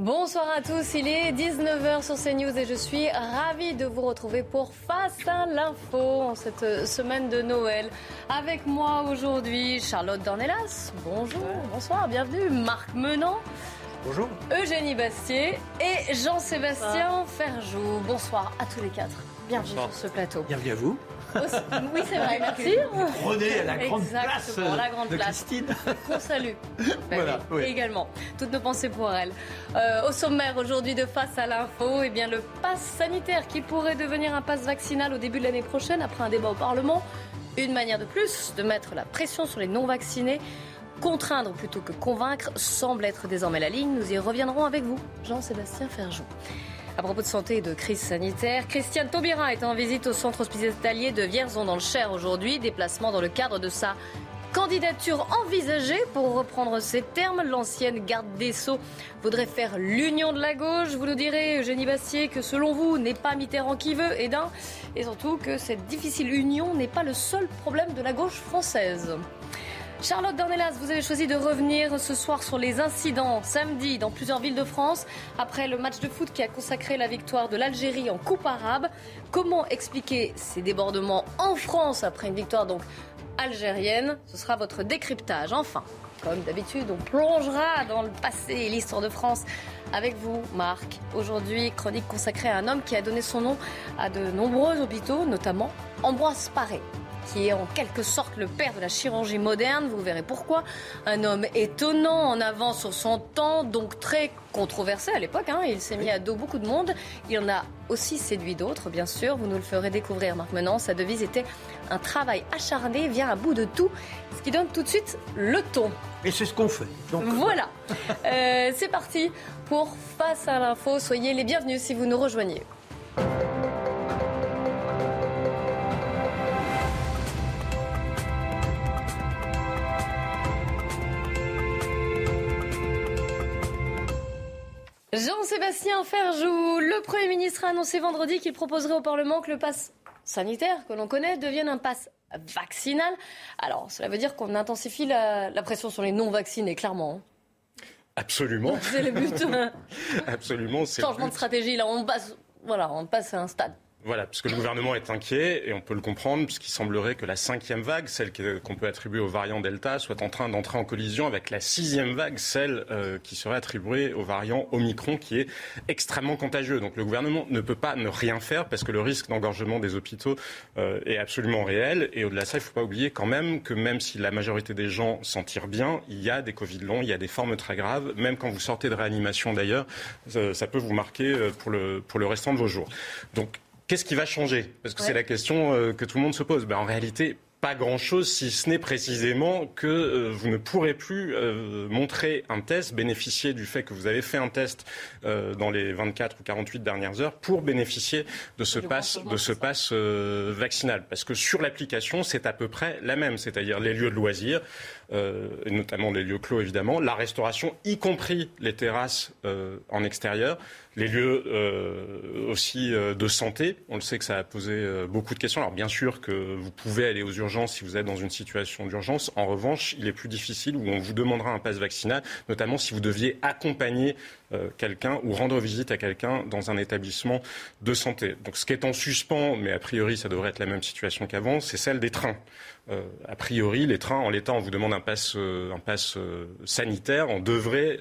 Bonsoir à tous, il est 19h sur CNews et je suis ravie de vous retrouver pour Face à l'info en cette semaine de Noël. Avec moi aujourd'hui, Charlotte Dornelas. Bonjour, bonsoir, bienvenue. Marc Menant. Bonjour. Eugénie Bastier et Jean-Sébastien Ferjou. Bonsoir à tous les quatre. Bienvenue sur ce plateau. Bienvenue à vous. Oui, c'est vrai, merci. Prenez la grande place la grande de place. Christine. Qu'on salue. Voilà, oui, oui. Également. Toutes nos pensées pour elle. Euh, au sommaire aujourd'hui de Face à l'info, eh bien, le pass sanitaire qui pourrait devenir un pass vaccinal au début de l'année prochaine après un débat au Parlement. Une manière de plus de mettre la pression sur les non-vaccinés. Contraindre plutôt que convaincre semble être désormais la ligne. Nous y reviendrons avec vous, Jean-Sébastien Ferjou. À propos de santé et de crise sanitaire, Christiane Taubira est en visite au centre hospitalier de Vierzon dans le Cher aujourd'hui. Déplacement dans le cadre de sa candidature envisagée, pour reprendre ces termes. L'ancienne garde des Sceaux voudrait faire l'union de la gauche. Vous nous direz, Eugénie Bastier, que selon vous, n'est pas Mitterrand qui veut, et et surtout que cette difficile union n'est pas le seul problème de la gauche française. Charlotte Dornelas, vous avez choisi de revenir ce soir sur les incidents samedi dans plusieurs villes de France après le match de foot qui a consacré la victoire de l'Algérie en Coupe arabe. Comment expliquer ces débordements en France après une victoire donc algérienne? Ce sera votre décryptage. Enfin, comme d'habitude, on plongera dans le passé et l'histoire de France avec vous, Marc. Aujourd'hui, chronique consacrée à un homme qui a donné son nom à de nombreux hôpitaux, notamment Ambroise Paré qui est en quelque sorte le père de la chirurgie moderne, vous verrez pourquoi. Un homme étonnant, en avance sur son temps, donc très controversé à l'époque. hein. Il s'est mis à dos beaucoup de monde. Il en a aussi séduit d'autres, bien sûr. Vous nous le ferez découvrir, Marc Menant. Sa devise était un travail acharné vient à bout de tout, ce qui donne tout de suite le ton. Et c'est ce qu'on fait. Donc, Voilà. Euh, C'est parti pour Face à l'info. Soyez les bienvenus si vous nous rejoignez. Jean-Sébastien Ferjou, le Premier ministre a annoncé vendredi qu'il proposerait au Parlement que le pass sanitaire que l'on connaît devienne un pass vaccinal. Alors, cela veut dire qu'on intensifie la, la pression sur les non-vaccinés, clairement. hein. Absolument, C'est le but. absolument. c'est le Changement de but. stratégie, là, on passe, voilà, on passe à un stade. Voilà, parce que le gouvernement est inquiet et on peut le comprendre, puisqu'il semblerait que la cinquième vague, celle qu'on peut attribuer au variant Delta, soit en train d'entrer en collision avec la sixième vague, celle euh, qui serait attribuée au variant Omicron, qui est extrêmement contagieux. Donc le gouvernement ne peut pas ne rien faire parce que le risque d'engorgement des hôpitaux euh, est absolument réel. Et au-delà de ça, il ne faut pas oublier quand même que même si la majorité des gens s'en tirent bien, il y a des Covid longs, il y a des formes très graves. Même quand vous sortez de réanimation d'ailleurs, euh, ça peut vous marquer pour le, pour le restant de vos jours. Donc Qu'est-ce qui va changer? Parce que Ouais. c'est la question euh, que tout le monde se pose. Ben, en réalité, pas grand-chose, si ce n'est précisément que euh, vous ne pourrez plus euh, montrer un test, bénéficier du fait que vous avez fait un test euh, dans les 24 ou 48 dernières heures pour bénéficier de ce pass, de ce pass vaccinal. Parce que sur l'application, c'est à peu près la même, c'est-à-dire les lieux de loisirs, et notamment les lieux clos évidemment, la restauration, y compris les terrasses euh, en extérieur, les lieux euh, aussi euh, de santé. On le sait que ça a posé euh, beaucoup de questions. Alors bien sûr que vous pouvez aller aux urgences si vous êtes dans une situation d'urgence. En revanche, il est plus difficile où on vous demandera un pass vaccinal, notamment si vous deviez accompagner euh, quelqu'un ou rendre visite à quelqu'un dans un établissement de santé. Donc ce qui est en suspens, mais a priori ça devrait être la même situation qu'avant, c'est celle des trains. Euh, a priori, les trains, en l'état, on vous demande un pass, euh, euh, sanitaire, on devrait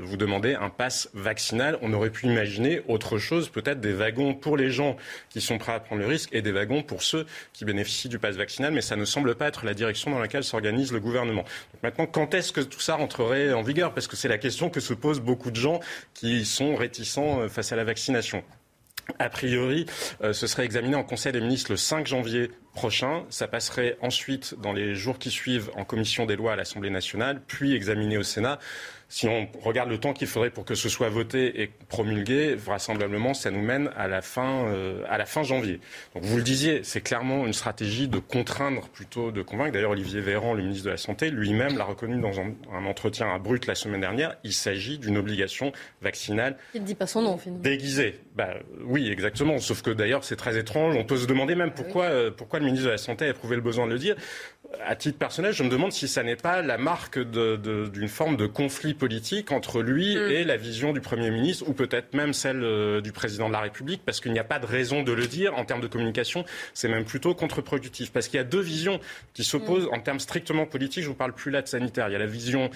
vous demander un pass vaccinal. On aurait pu imaginer autre chose, peut-être des wagons pour les gens qui sont prêts à prendre le risque et des wagons pour ceux qui bénéficient du pass vaccinal, mais ça ne semble pas être la direction dans laquelle s'organise le gouvernement. Maintenant, quand est-ce que tout ça rentrerait en vigueur? Parce que c'est la question que se posent beaucoup de gens qui sont réticents face à la vaccination. A priori, ce serait examiné en Conseil des ministres le 5 janvier prochain. Ça passerait ensuite, dans les jours qui suivent, en commission des lois à l'Assemblée nationale, puis examiné au Sénat. Si on regarde le temps qu'il faudrait pour que ce soit voté et promulgué, vraisemblablement, ça nous mène à la fin, euh, à la fin janvier. Donc vous le disiez, c'est clairement une stratégie de contraindre plutôt de convaincre. D'ailleurs, Olivier Véran, le ministre de la Santé, lui-même l'a reconnu dans un, entretien à Brut la semaine dernière. Il s'agit d'une obligation vaccinale. Il ne dit pas son nom, finalement. Déguisée. Bah, oui, exactement. Sauf que d'ailleurs, c'est très étrange. On peut se demander même pourquoi, euh, pourquoi le ministre de la Santé a éprouvé le besoin de le dire à titre personnel, je me demande si ça n'est pas la marque d'une forme de conflit politique entre lui mm. et la vision du Premier ministre, ou peut-être même celle euh, du Président de la République, parce qu'il n'y a pas de raison de le dire. En termes de communication, c'est même plutôt contre-productif. Parce qu'il y a deux visions qui s'opposent mm. en termes strictement politiques. Je ne vous parle plus là de sanitaire. Il y a la vision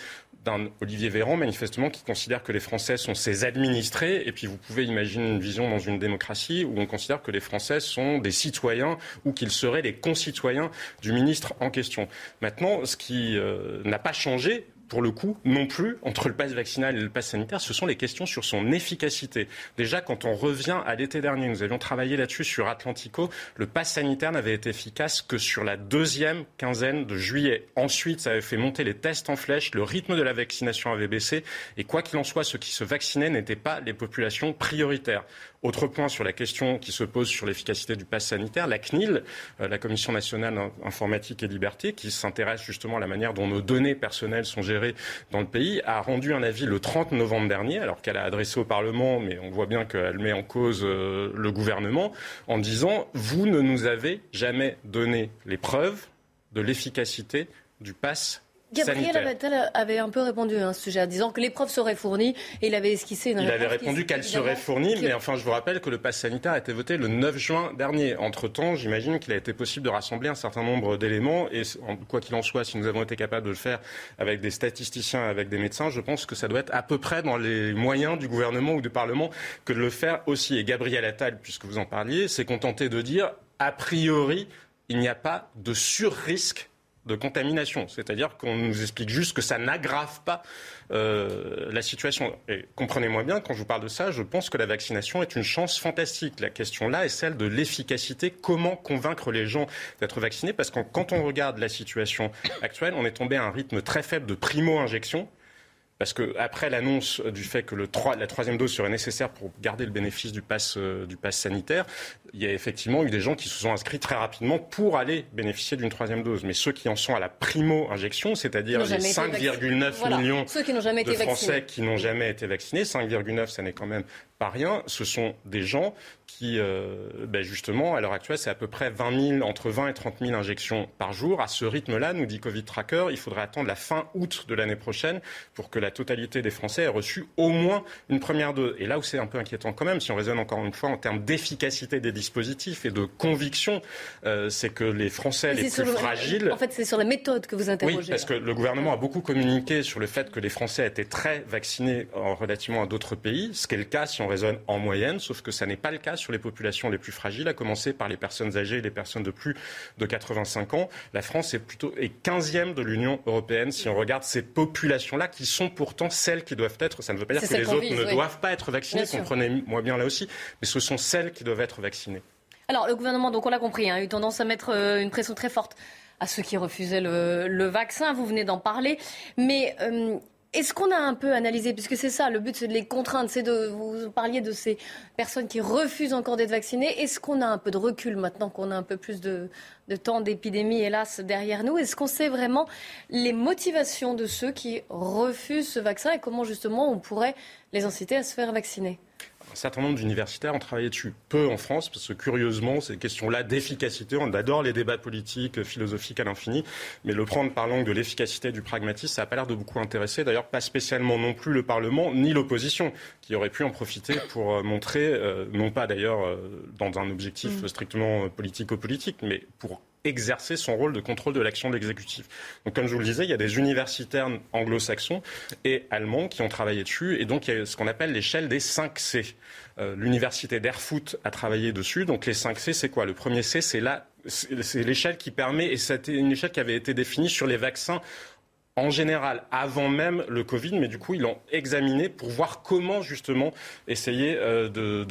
d'un Olivier Véran, manifestement, qui considère que les Français sont ses administrés. Et puis vous pouvez imaginer une vision dans une démocratie où on considère que les Français sont des citoyens ou qu'ils seraient les concitoyens du ministre en question. Maintenant, ce qui euh, n'a pas changé, pour le coup, non plus, entre le pass vaccinal et le pass sanitaire, ce sont les questions sur son efficacité. Déjà, quand on revient à l'été dernier, nous avions travaillé là-dessus sur Atlantico, le pass sanitaire n'avait été efficace que sur la deuxième quinzaine de juillet. Ensuite, ça avait fait monter les tests en flèche, le rythme de la vaccination avait baissé, et quoi qu'il en soit, ceux qui se vaccinaient n'étaient pas les populations prioritaires. Autre point sur la question qui se pose sur l'efficacité du pass sanitaire, la CNIL, euh, la Commission nationale informatique et liberté, qui s'intéresse justement à la manière dont nos données personnelles sont gérées dans le pays, a rendu un avis le 30 novembre dernier, alors qu'elle a adressé au Parlement, mais on voit bien qu'elle met en cause euh, le gouvernement, en disant Vous ne nous avez jamais donné les preuves de l'efficacité du pass Gabriel Attal avait un peu répondu à un sujet en disant que les preuves seraient fournies et il avait esquissé une Il avait répondu qu'elles seraient fournies, mais enfin, je vous rappelle que le pass sanitaire a été voté le 9 juin dernier. Entre-temps, j'imagine qu'il a été possible de rassembler un certain nombre d'éléments et quoi qu'il en soit, si nous avons été capables de le faire avec des statisticiens, avec des médecins, je pense que ça doit être à peu près dans les moyens du gouvernement ou du Parlement que de le faire aussi. Et Gabriel Attal, puisque vous en parliez, s'est contenté de dire, a priori, il n'y a pas de sur-risque de contamination. C'est-à-dire qu'on nous explique juste que ça n'aggrave pas euh, la situation. Et comprenez-moi bien, quand je vous parle de ça, je pense que la vaccination est une chance fantastique. La question là est celle de l'efficacité. Comment convaincre les gens d'être vaccinés? Parce que quand on regarde la situation actuelle, on est tombé à un rythme très faible de primo-injection. Parce qu'après l'annonce du fait que le 3, la troisième dose serait nécessaire pour garder le bénéfice du pass, euh, du pass sanitaire, il y a effectivement eu des gens qui se sont inscrits très rapidement pour aller bénéficier d'une troisième dose. Mais ceux qui en sont à la primo-injection, c'est-à-dire les 5,9 millions de Français qui n'ont jamais été vaccinés, 5,9 ça n'est quand même pas rien, ce sont des gens qui, euh, ben justement, à l'heure actuelle, c'est à peu près 20 000, entre 20 et 30 000 injections par jour. À ce rythme-là, nous dit Covid Tracker, il faudrait attendre la fin août de l'année prochaine pour que la totalité des Français ait reçu au moins une première dose. Et là où c'est un peu inquiétant quand même, si on raisonne encore une fois en termes d'efficacité des dispositifs et de conviction, euh, c'est que les Français les plus fragiles... En fait, c'est sur la méthode que vous interrogez. Oui, parce que le gouvernement a beaucoup communiqué sur le fait que les Français étaient très vaccinés en relativement à d'autres pays, ce qui est le cas si on raisonne en moyenne, sauf que ça n'est pas le cas sur les populations les plus fragiles, à commencer par les personnes âgées et les personnes de plus de 85 ans. La France est plutôt est 15e de l'Union européenne si on regarde ces populations-là qui sont pourtant celles qui doivent être. Ça ne veut pas dire que les autres ne doivent pas être vaccinées, comprenez-moi bien là aussi, mais ce sont celles qui doivent être vaccinées. Alors le gouvernement, donc on l'a compris, hein, a eu tendance à mettre euh, une pression très forte à ceux qui refusaient le, vaccin. Vous venez d'en parler, mais euh, est-ce qu'on a un peu analysé, puisque c'est ça, le but c'est de les contraindre, c'est de, vous parliez de ces personnes qui refusent encore d'être vaccinées, est-ce qu'on a un peu de recul maintenant qu'on a un peu plus de, temps d'épidémie, hélas, derrière nous? Est-ce qu'on sait vraiment les motivations de ceux qui refusent ce vaccin et comment justement on pourrait les inciter à se faire vacciner? Un certain nombre d'universitaires ont travaillé dessus. Peu en France, parce que curieusement, ces questions-là d'efficacité, on adore les débats politiques, philosophiques à l'infini, mais le prendre par l'angle de l'efficacité du pragmatisme, ça n'a pas l'air de beaucoup intéresser. D'ailleurs, pas spécialement non plus le Parlement, ni l'opposition, qui aurait pu en profiter pour euh, montrer, euh, non pas d'ailleurs euh, dans un objectif mm. strictement politico-politique, mais pour exercer son rôle de contrôle de l'action de l'exécutif. Donc, comme je vous le disais, il y a des universitaires anglo-saxons et allemands qui ont travaillé dessus, et donc il y a ce qu'on appelle l'échelle des 5 C. Euh, l'université d'Erfurt a travaillé dessus. Donc, les 5 C, c'est quoi? Le premier C, c'est c'est l'échelle qui permet, et c'était une échelle qui avait été définie sur les vaccins en général avant même le Covid, mais du coup ils l'ont examiné pour voir comment justement essayer euh,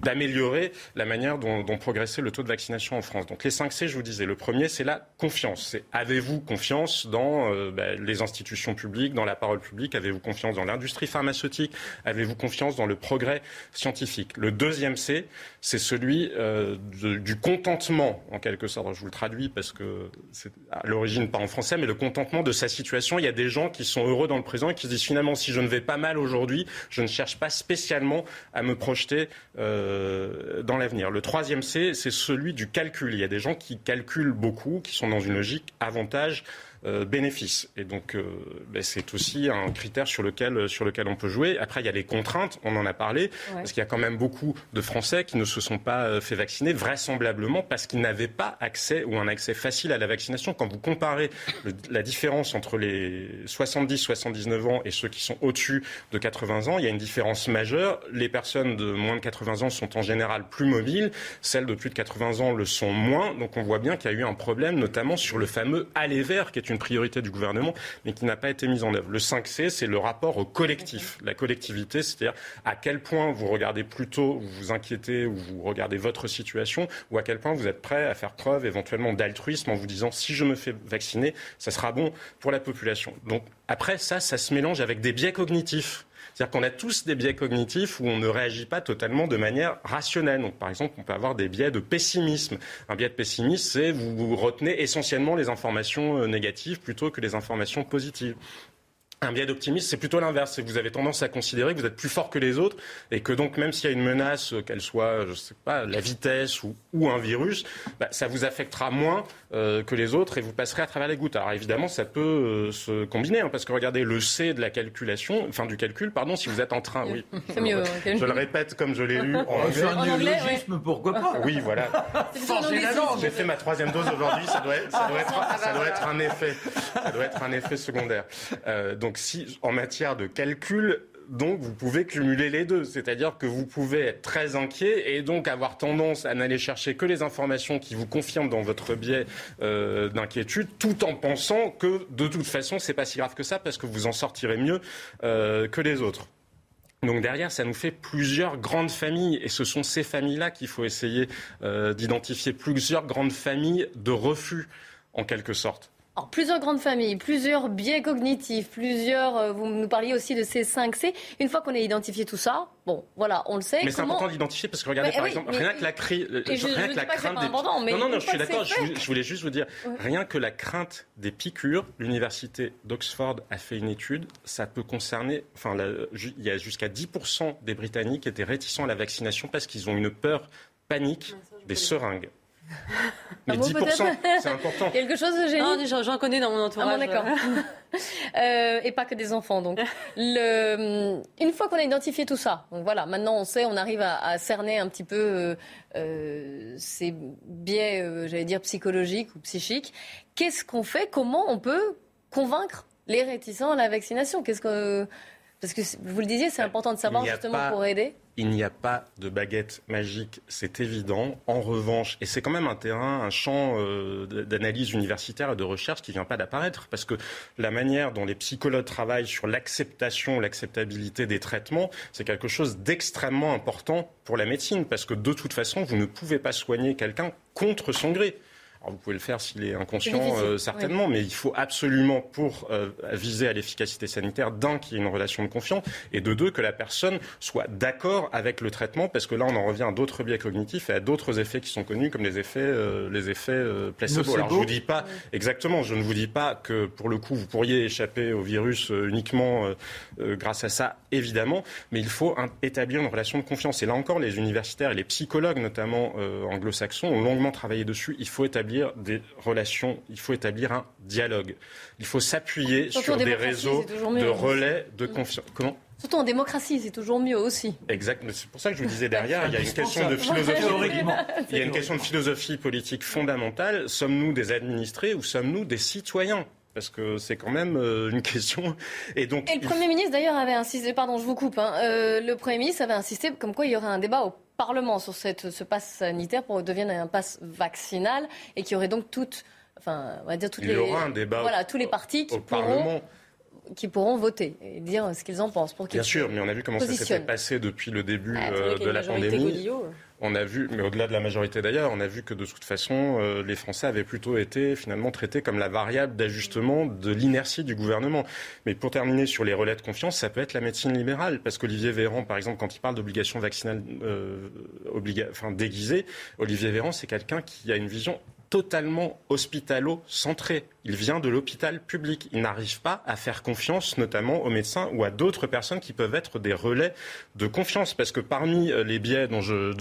d'améliorer la manière dont, progressait le taux de vaccination en France. Donc les 5 C, je vous disais, le premier c'est la confiance. C'est avez-vous confiance dans euh, ben, les institutions publiques, dans la parole publique, avez-vous confiance dans l'industrie pharmaceutique, avez-vous confiance dans le progrès scientifique? Le deuxième C, c'est celui euh, du contentement en quelque sorte. Je vous le traduis parce que c'est à l'origine pas en français, mais le contentement de sa situation il y a des gens qui sont heureux dans le présent et qui se disent finalement, si je ne vais pas mal aujourd'hui, je ne cherche pas spécialement à me projeter euh, dans l'avenir. Le troisième C, c'est celui du calcul. Il y a des gens qui calculent beaucoup, qui sont dans une logique avantage euh, bénéfices. Et donc, euh, ben, c'est aussi un critère sur lequel, sur lequel on peut jouer. Après, il y a les contraintes, on en a parlé, parce qu'il y a quand même beaucoup de Français qui ne se sont pas euh, fait vacciner, vraisemblablement parce qu'ils n'avaient pas accès ou un accès facile à la vaccination. Quand vous comparez la différence entre les 70-79 ans et ceux qui sont au-dessus de 80 ans, il y a une différence majeure. Les personnes de moins de 80 ans sont en général plus mobiles, celles de plus de 80 ans le sont moins. Donc on voit bien qu'il y a eu un problème, notamment sur le fameux aller vert, qui est une une priorité du gouvernement, mais qui n'a pas été mise en œuvre. Le 5C, c'est le rapport au collectif, la collectivité, c'est-à-dire à quel point vous regardez plutôt, vous vous inquiétez ou vous regardez votre situation, ou à quel point vous êtes prêt à faire preuve éventuellement d'altruisme en vous disant si je me fais vacciner, ça sera bon pour la population. Donc après ça, ça se mélange avec des biais cognitifs. C'est-à-dire qu'on a tous des biais cognitifs où on ne réagit pas totalement de manière rationnelle. Donc, par exemple, on peut avoir des biais de pessimisme. Un biais de pessimisme, c'est vous, vous retenez essentiellement les informations euh, négatives plutôt que les informations positives. Un biais d'optimisme, c'est plutôt l'inverse. C'est que vous avez tendance à considérer que vous êtes plus fort que les autres et que donc même s'il y a une menace, euh, qu'elle soit, je sais pas, la vitesse ou, ou un virus, bah, ça vous affectera moins euh, que les autres et vous passerez à travers les gouttes. Alors évidemment, ça peut euh, se combiner hein, parce que regardez le C de la calculation, enfin du calcul, pardon, si vous êtes en train, oui. C'est mieux. Je le répète comme je l'ai lu en anglais. un néologisme, pourquoi pas Oui, voilà. J'ai fait ma troisième dose aujourd'hui, ça doit, être, ça doit, être, ça doit être un effet, ça doit être un effet secondaire. Euh, donc si en matière de calcul, donc vous pouvez cumuler les deux. C'est-à-dire que vous pouvez être très inquiet et donc avoir tendance à n'aller chercher que les informations qui vous confirment dans votre biais euh, d'inquiétude, tout en pensant que de toute façon, c'est pas si grave que ça parce que vous en sortirez mieux euh, que les autres. Donc derrière, ça nous fait plusieurs grandes familles, et ce sont ces familles-là qu'il faut essayer euh, d'identifier, plusieurs grandes familles de refus, en quelque sorte. Alors, plusieurs grandes familles, plusieurs biais cognitifs, plusieurs. Euh, vous nous parliez aussi de ces 5 C. Une fois qu'on a identifié tout ça, bon, voilà, on le sait. Mais c'est important d'identifier parce que regardez, par exemple, rien que la, crise, rien que la crainte des. Non, non, non, je suis d'accord. Je, voulais juste vous dire, rien que la crainte des piqûres, l'université d'Oxford a fait une étude. Ça peut concerner. Enfin, il y a jusqu'à 10% des Britanniques qui étaient réticents à la vaccination parce qu'ils ont une peur panique des seringues. Mais 10%, c'est important. Quelque chose de génial. J'en connais dans mon ah entourage. Ah d'accord. euh, et pas que des enfants, donc. Le, une fois qu'on a identifié tout ça, donc voilà, maintenant on sait, on arrive à, à cerner un petit peu euh, euh ces biais, euh, j'allais dire, psychologiques ou psychiques. Qu'est-ce qu'on fait? Comment on peut convaincre les réticents à la vaccination? Qu'est-ce que... Parce que vous le disiez, c'est important de savoir justement pour aider. Il n'y a pas de baguette magique, c'est évident. En revanche, et c'est quand même un terrain, un champ euh, d'analyse universitaire et de recherche qui ne vient pas d'apparaître, parce que la manière dont les psychologues travaillent sur l'acceptation, l'acceptabilité des traitements, c'est quelque chose d'extrêmement important pour la médecine, parce que de toute façon, vous ne pouvez pas soigner quelqu'un contre son gré vous pouvez le faire s'il est inconscient, euh, certainement, mais il faut absolument, pour euh, viser à l'efficacité sanitaire, d'un, qu'il y ait une relation de confiance, et de deux, que la personne soit d'accord avec le traitement, parce que là, on en revient à d'autres biais cognitifs et à d'autres effets qui sont connus, comme les effets, euh, les effets placebo. Alors, je vous dis pas, exactement, je ne vous dis pas que, pour le coup, vous pourriez échapper au virus uniquement grâce à ça, évidemment, mais il faut établir une relation de confiance. Et là encore, les universitaires et les psychologues, notamment anglo-saxons, ont longuement travaillé dessus. Il faut établir des relations, il faut établir un dialogue. Il faut s'appuyer sur des réseaux de relais de confiance. Comment? Surtout en démocratie, c'est toujours mieux aussi. Exact. C'est pour ça que je vous disais derrière, il y a une question de philosophie. il y a une question de philosophie politique fondamentale. Sommes-nous des administrés ou sommes-nous des citoyens? Parce que c'est quand même euh, une question. Et donc. Et le Premier ministre d'ailleurs avait insisté. Pardon, je vous coupe. Hein, euh, le Premier ministre avait insisté comme quoi il y aurait un débat au Parlement sur cette, ce pass sanitaire pour devenir un pass vaccinal et qui aurait donc toute enfin, on va dire toutes Il les, y aura un débat voilà, tous les partis qui au pourront, Parlement. Qui pourront voter et dire ce qu'ils en pensent. Pour qu'ils Bien sûr, mais on a vu comment ça s'était passé depuis le début Ah, euh, de la pandémie. Godillot. On a vu, mais au-delà de la majorité d'ailleurs, on a vu que de toute façon, euh, les Français avaient plutôt été finalement traités comme la variable d'ajustement de l'inertie du gouvernement. Mais pour terminer sur les relais de confiance, ça peut être la médecine libérale, parce qu'Olivier Véran, par exemple, quand il parle d'obligation vaccinale euh, obliga- enfin, déguisée, Olivier Véran, c'est quelqu'un qui a une vision totalement hospitalo-centrée. Il vient de l'hôpital public. Il n'arrive pas à faire confiance, notamment aux médecins ou à d'autres personnes qui peuvent être des relais de confiance. Parce que parmi euh, les biais dont je,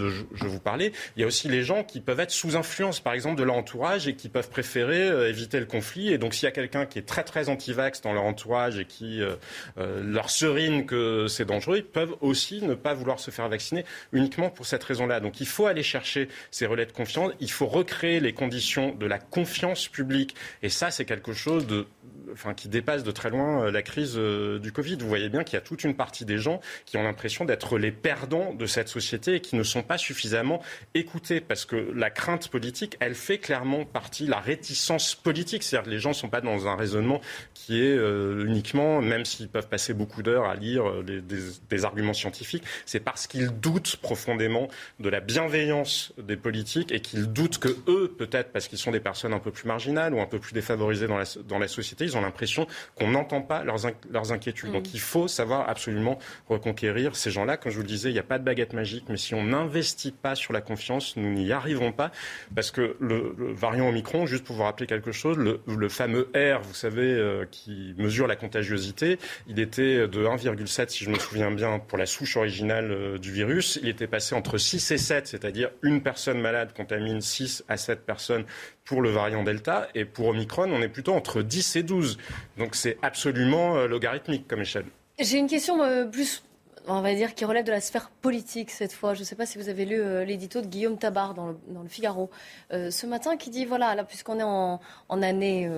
vous parlais, il y a aussi les gens qui peuvent être sous influence, par exemple, de leur entourage et qui peuvent préférer euh, éviter le conflit. Et donc, s'il y a quelqu'un qui est très, très anti-vax dans leur entourage et qui euh, leur serine que c'est dangereux, ils peuvent aussi ne pas vouloir se faire vacciner uniquement pour cette raison-là. Donc, il faut aller chercher ces relais de confiance. Il faut recréer les conditions de la confiance publique. Et ça, c'est quelque chose de, enfin, qui dépasse de très loin euh, la crise euh, du Covid. Vous voyez bien qu'il y a toute une partie des gens qui ont l'impression d'être les perdants de cette société et qui ne sont pas suffisamment écoutés. Parce que la crainte politique, elle fait clairement partie, la réticence politique. C'est-à-dire que les gens ne sont pas dans un raisonnement qui est euh, uniquement, même s'ils peuvent passer beaucoup d'heures à lire des arguments scientifiques, c'est parce qu'ils doutent profondément de la bienveillance des politiques et qu'ils doutent que eux, peut-être parce qu'ils sont des personnes un peu plus marginales ou un peu plus défavorisées dans la, dans la société, ils ont l'impression qu'on n'entend pas leurs, leurs inquiétudes. Donc il faut savoir absolument reconquérir ces gens-là. Comme je vous le disais, il n'y a pas de baguette magique, mais si on n'investit pas sur la confiance, nous n'y arriverons pas. Parce que le, le variant Omicron, juste pour vous rappeler quelque chose, le, le fameux R, vous savez, euh, qui mesure la contagiosité, il était de 1,7, si je me souviens bien, pour la souche originale euh, du virus. Il était passé entre 6 et 7, c'est-à-dire une personne malade contamine 6 à 7 personnes pour le variant Delta. Et pour Omicron, on est plutôt entre 10 et 12. Donc c'est absolument euh, logarithmique comme échelle. J'ai une question euh, plus, on va dire, qui relève de la sphère politique cette fois. Je ne sais pas si vous avez lu euh, l'édito de Guillaume Tabar dans le, Figaro ce matin qui dit, voilà, là, puisqu'on est en, année...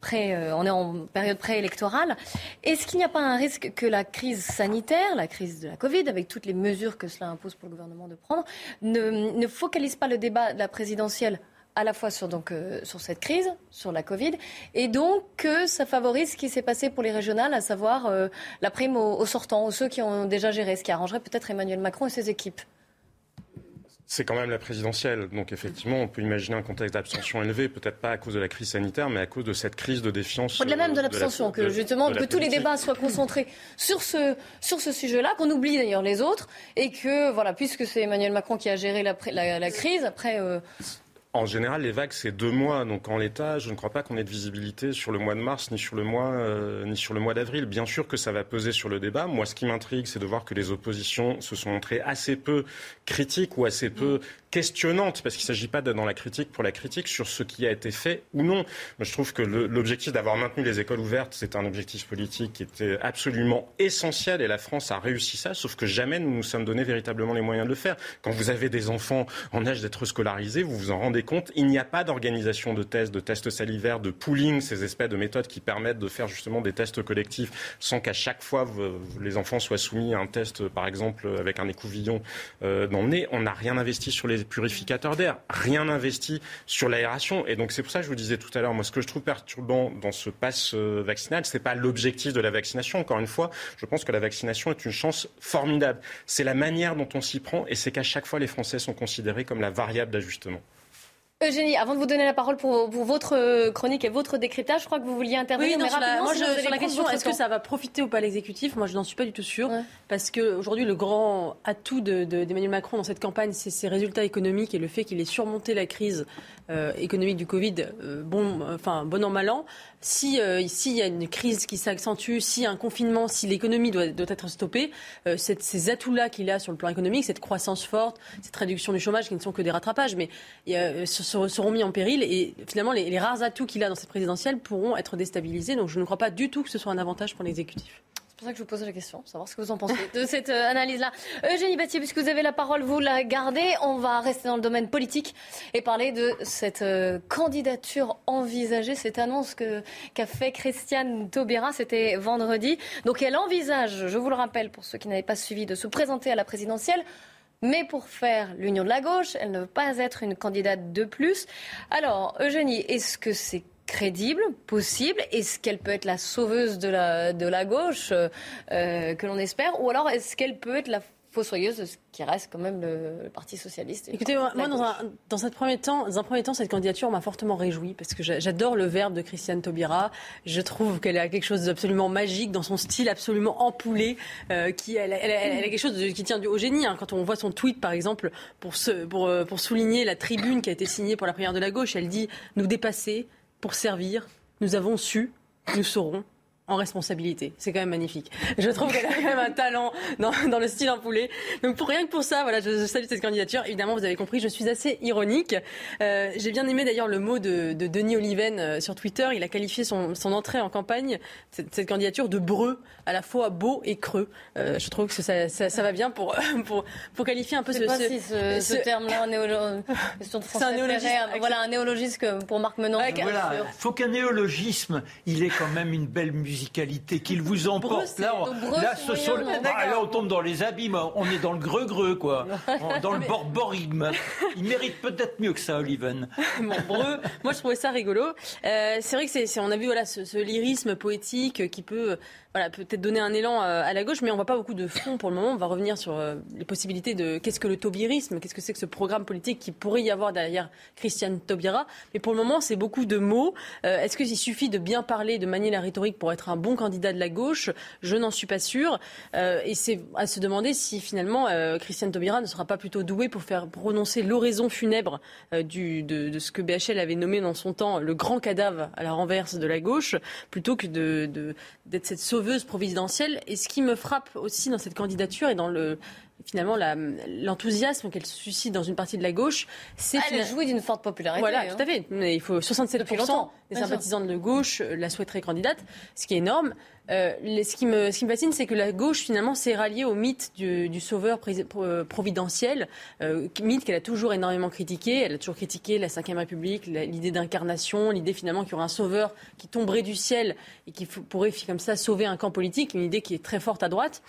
pré- on est en période préélectorale. Est-ce qu'il n'y a pas un risque que la crise sanitaire, la crise de la Covid, avec toutes les mesures que cela impose pour le gouvernement de prendre, ne focalise pas le débat de la présidentielle à la fois sur, donc, euh, sur cette crise, sur la Covid, et donc que ça favorise ce qui s'est passé pour les régionales, à savoir euh, la prime aux, aux sortants, aux ceux qui ont déjà géré, ce qui arrangerait peut-être Emmanuel Macron et ses équipes. C'est quand même la présidentielle. Donc effectivement, on peut imaginer un contexte d'abstention élevé, peut-être pas à cause de la crise sanitaire, mais à cause de cette crise de défiance. Au-delà même de euh, la- l'abstention, que justement de que tous les débats soient concentrés sur ce, sur ce sujet-là, qu'on oublie d'ailleurs les autres, et que, voilà, puisque c'est Emmanuel Macron qui a géré la, la- la crise, après, euh, En général, les vagues, c'est deux mois. Donc, en l'état, je ne crois pas qu'on ait de visibilité sur le mois de mars, ni sur le mois, euh, mois d'avril. Bien sûr que ça va peser sur le débat. Moi, ce qui m'intrigue, c'est de voir que les oppositions se sont montrées assez peu critiques ou assez peu questionnantes, parce qu'il ne s'agit pas d'être dans la critique pour la critique sur ce qui a été fait ou non. Je trouve que l'objectif d'avoir maintenu les écoles ouvertes, c'est un objectif politique qui était absolument essentiel et la France a réussi ça, sauf que jamais nous nous sommes donné véritablement les moyens de le faire. Quand vous avez des enfants en âge d'être scolarisés, vous vous en rendez compte, il n'y a pas d'organisation de tests, de tests salivaires, de pooling, ces espèces de méthodes qui permettent de faire justement des tests collectifs sans qu'à chaque fois les enfants soient soumis à un test, par exemple, avec un écouvillon euh, dans le nez. On n'a rien investi sur les purificateurs d'air, rien investi sur l'aération. Et donc c'est pour ça que je vous disais tout à l'heure, moi ce que je trouve perturbant dans ce pass euh, vaccinal, c'est pas l'objectif de la vaccination. Encore une fois, je pense que la vaccination est une chance formidable. C'est la manière dont on s'y prend et c'est qu'à chaque fois les Français sont considérés comme la variable d'ajustement. Eugénie, avant de vous donner la parole pour, pour votre euh, chronique et votre décrétage, je crois que vous vouliez intervenir. Oui, non, mais sur la, rapidement, moi, sinon je- vous sur la question, est-ce que ça va profiter ou pas à l'exécutif? Moi, je n'en suis pas du tout sûre. Ouais. Parce qu'aujourd'hui, le grand atout de- de- d'Emmanuel Macron dans cette campagne, c'est ses résultats économiques et le fait qu'il ait surmonté la crise euh, économique du Covid, euh, bon, enfin, bon an, mal an. Si euh, s'il y a une crise qui s'accentue, a un confinement, si l'économie doit, doit être stoppée, euh, ces atouts-là qu'il a sur le plan économique, cette croissance forte, cette réduction du chômage qui ne sont que des rattrapages, mais euh, se- seront mis en péril et finalement les, les rares atouts qu'il a dans cette présidentielle pourront être déstabilisés. Donc je ne crois pas du tout que ce soit un avantage pour l'exécutif. C'est pour ça que je vous posais la question, savoir ce que vous en pensez de cette euh, analyse-là. Eugénie Battier, puisque vous avez la parole, vous la gardez. On va rester dans le domaine politique et parler de cette euh, candidature envisagée, cette annonce qu'a fait Christiane Taubira, c'était vendredi. Donc elle envisage, je vous le rappelle pour ceux qui n'avaient pas suivi, de se présenter à la présidentielle Mais pour faire l'union de la gauche, elle ne veut pas être une candidate de plus. Alors, Eugénie, est-ce que c'est crédible, possible Est-ce qu'elle peut être la sauveuse de la, de la gauche, euh, euh, que l'on espère Ou alors est-ce qu'elle peut être la fossoyeuse de ce qui reste quand même le, Parti socialiste. Écoutez, moi, dans, un, dans, premier temps, dans un premier temps, cette candidature m'a fortement réjoui parce que j'adore le verbe de Christiane Taubira. Je trouve qu'elle a quelque chose d'absolument magique dans son style absolument empoulé. Euh, qui, elle, elle, a quelque chose qui tient du haut génie. Hein. Quand on voit son tweet, par exemple, pour, ce, pour, pour souligner la tribune qui a été signée pour la prière de la gauche, elle dit Nous dépasser pour servir, nous avons su, nous saurons en responsabilité. C'est quand même magnifique. Je trouve qu'elle a quand même un talent dans, dans, le style en poulet. Donc pour rien que pour ça, voilà, je, salue cette candidature. Évidemment, vous avez compris, je suis assez ironique. Euh, J'ai bien aimé d'ailleurs le mot de, de Denis Oliven euh, sur Twitter. Il a qualifié son, son entrée en campagne, cette, cette, candidature, de breu, à la fois beau et creux. Euh, je trouve que ça, ça, ça, va bien pour, pour, pour qualifier un peu ce, pas ce, si ce, ce terme-là, un néologisme. C'est un néologisme. Voilà, un néologisme pour Marc Menon. voilà, faut qu'un néologisme, il ait quand même une belle musique musicalité qu'il vous emporte. Là, on, là, ah, là, on tombe dans les abîmes. On est dans le greu-greu, quoi. dans le borborime. Il mérite peut-être mieux que ça, Oliven. breu. Moi, je trouvais ça rigolo. Euh, c'est vrai que c'est, on a vu voilà, ce, ce lyrisme poétique qui peut voilà, peut-être donner un élan euh, à la gauche, mais on voit pas beaucoup de fond pour le moment. On va revenir sur euh, les possibilités de qu'est-ce que le taubirisme, qu'est-ce que c'est que ce programme politique qui pourrait y avoir derrière Christiane Taubira. Mais pour le moment, c'est beaucoup de mots. Euh, est-ce qu'il suffit de bien parler, de manier la rhétorique pour être un bon candidat de la gauche Je n'en suis pas sûr. et c'est à se demander si finalement Christiane Taubira ne sera pas plutôt douée pour faire prononcer l'oraison funèbre du, de, ce que BHL avait nommé dans son temps le grand cadavre à la renverse de la gauche, plutôt que d'être cette sauveuse providentielle. Et ce qui me frappe aussi dans cette candidature et dans le finalement l'enthousiasme qu'elle suscite dans une partie de la gauche, c'est elle jouit d'une forte popularité. Voilà, hein. tout à fait. Mais il faut 67% des sympathisants de gauche la souhaiteraient candidate, ce qui est énorme. Euh, ce, qui me, ce, qui me, fascine, c'est que la gauche, finalement, s'est ralliée au mythe du, du sauveur providentiel, euh, mythe qu'elle a toujours énormément critiqué. Elle a toujours critiqué la Ve République, l'idée d'incarnation, l'idée finalement qu'il y aurait un sauveur qui tomberait du ciel et qui pourrait comme ça sauver un camp politique, une idée qui est très forte à droite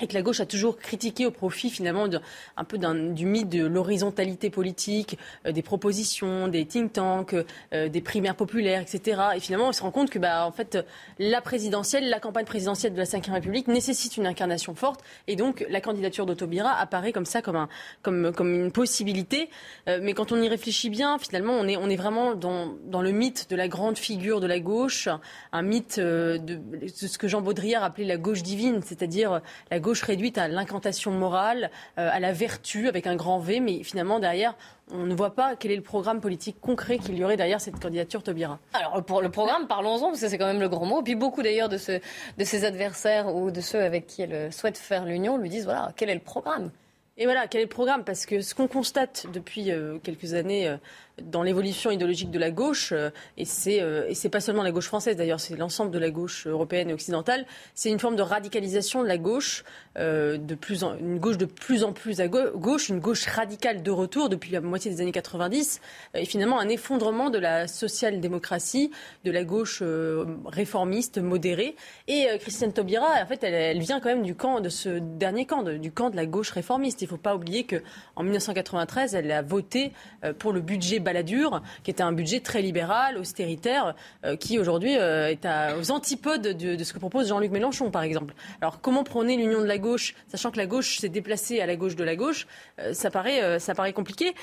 et que la gauche a toujours critiqué au profit finalement de, un peu du mythe de l'horizontalité politique, euh, des propositions, des think tanks, euh, des primaires populaires, etc. Et finalement, on se rend compte que bah, en fait, la présidentielle, la campagne présidentielle de la Ve République nécessite une incarnation forte, et donc la candidature d'Autobira apparaît comme ça, comme, un, comme, comme une possibilité. Euh, mais quand on y réfléchit bien, finalement, on est, on est vraiment dans, dans le mythe de la grande figure de la gauche, un mythe de, de ce que Jean Baudrillard appelait la gauche divine, c'est-à-dire la gauche réduite à l'incantation morale, euh, à la vertu avec un grand V, mais finalement derrière, on ne voit pas quel est le programme politique concret qu'il y aurait derrière cette candidature Taubira. Alors pour le programme, parlons-en, parce que c'est quand même le grand mot. Puis beaucoup d'ailleurs de ses adversaires ou de ceux avec qui elle souhaite faire l'union lui disent, voilà, quel est le programme? Et voilà, quel est le programme? Parce que ce qu'on constate depuis euh, quelques années euh, dans l'évolution idéologique de la gauche, euh, euh, et c'est pas seulement la gauche française d'ailleurs, c'est l'ensemble de la gauche européenne et occidentale, c'est une forme de radicalisation de la gauche, une gauche de plus en plus à gauche, une gauche radicale de retour depuis la moitié des années 90, et finalement un effondrement de la social-démocratie, de la gauche réformiste, modérée. Et Christiane Taubira, en fait, elle, vient quand même du camp de ce dernier camp, du camp de la gauche réformiste. Il ne faut pas oublier que en 1993, elle a voté pour le budget Balladur, qui était un budget très libéral, austéritaire, euh, qui aujourd'hui euh, est aux antipodes de, ce que propose Jean-Luc Mélenchon, par exemple. Alors comment prôner l'union de la gauche, sachant que la gauche s'est déplacée à la gauche de la gauche euh, ça, paraît, ça paraît compliqué.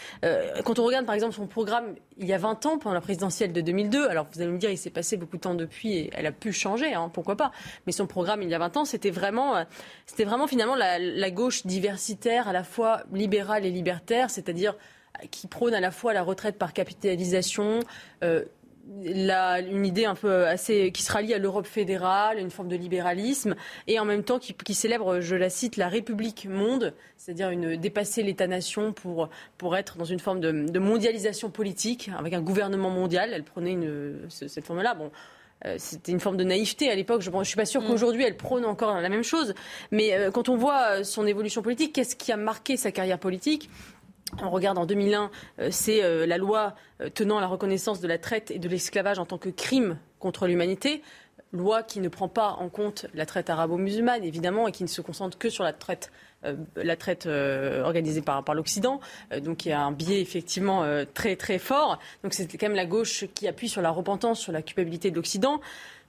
quand on regarde, par exemple, son programme il y a 20 ans, pendant la présidentielle de 2002, alors vous allez me dire, il s'est passé beaucoup de temps depuis et elle a pu changer, hein, pourquoi pas. Mais son programme, il y a 20 ans, c'était vraiment, c'était vraiment finalement la gauche diversitaire, à la fois libérale et libertaire, c'est-à-dire qui prône à la fois la retraite par capitalisation, euh, une idée un peu assez qui se rallie à l'Europe fédérale, une forme de libéralisme, et en même temps qui, célèbre, je la cite, la République monde, c'est-à-dire une dépasser l'État-nation pour pour être dans une forme de, mondialisation politique avec un gouvernement mondial. Elle prenait cette forme-là. Bon. Euh, c'était une forme de naïveté à l'époque. Je ne suis pas sûre mm. qu'aujourd'hui elle prône encore la même chose. Mais euh, quand on voit son évolution politique, qu'est-ce qui a marqué sa carrière politique? On regarde en 2001, euh, c'est euh, la loi euh, tenant à la reconnaissance de la traite et de l'esclavage en tant que crime contre l'humanité. loi qui ne prend pas en compte la traite arabo-musulmane, évidemment, et qui ne se concentre que sur la traite euh, la traite euh, organisée par, par l'Occident. Euh, donc il y a un biais effectivement très très fort. Donc c'est quand même la gauche qui appuie sur la repentance, sur la culpabilité de l'Occident.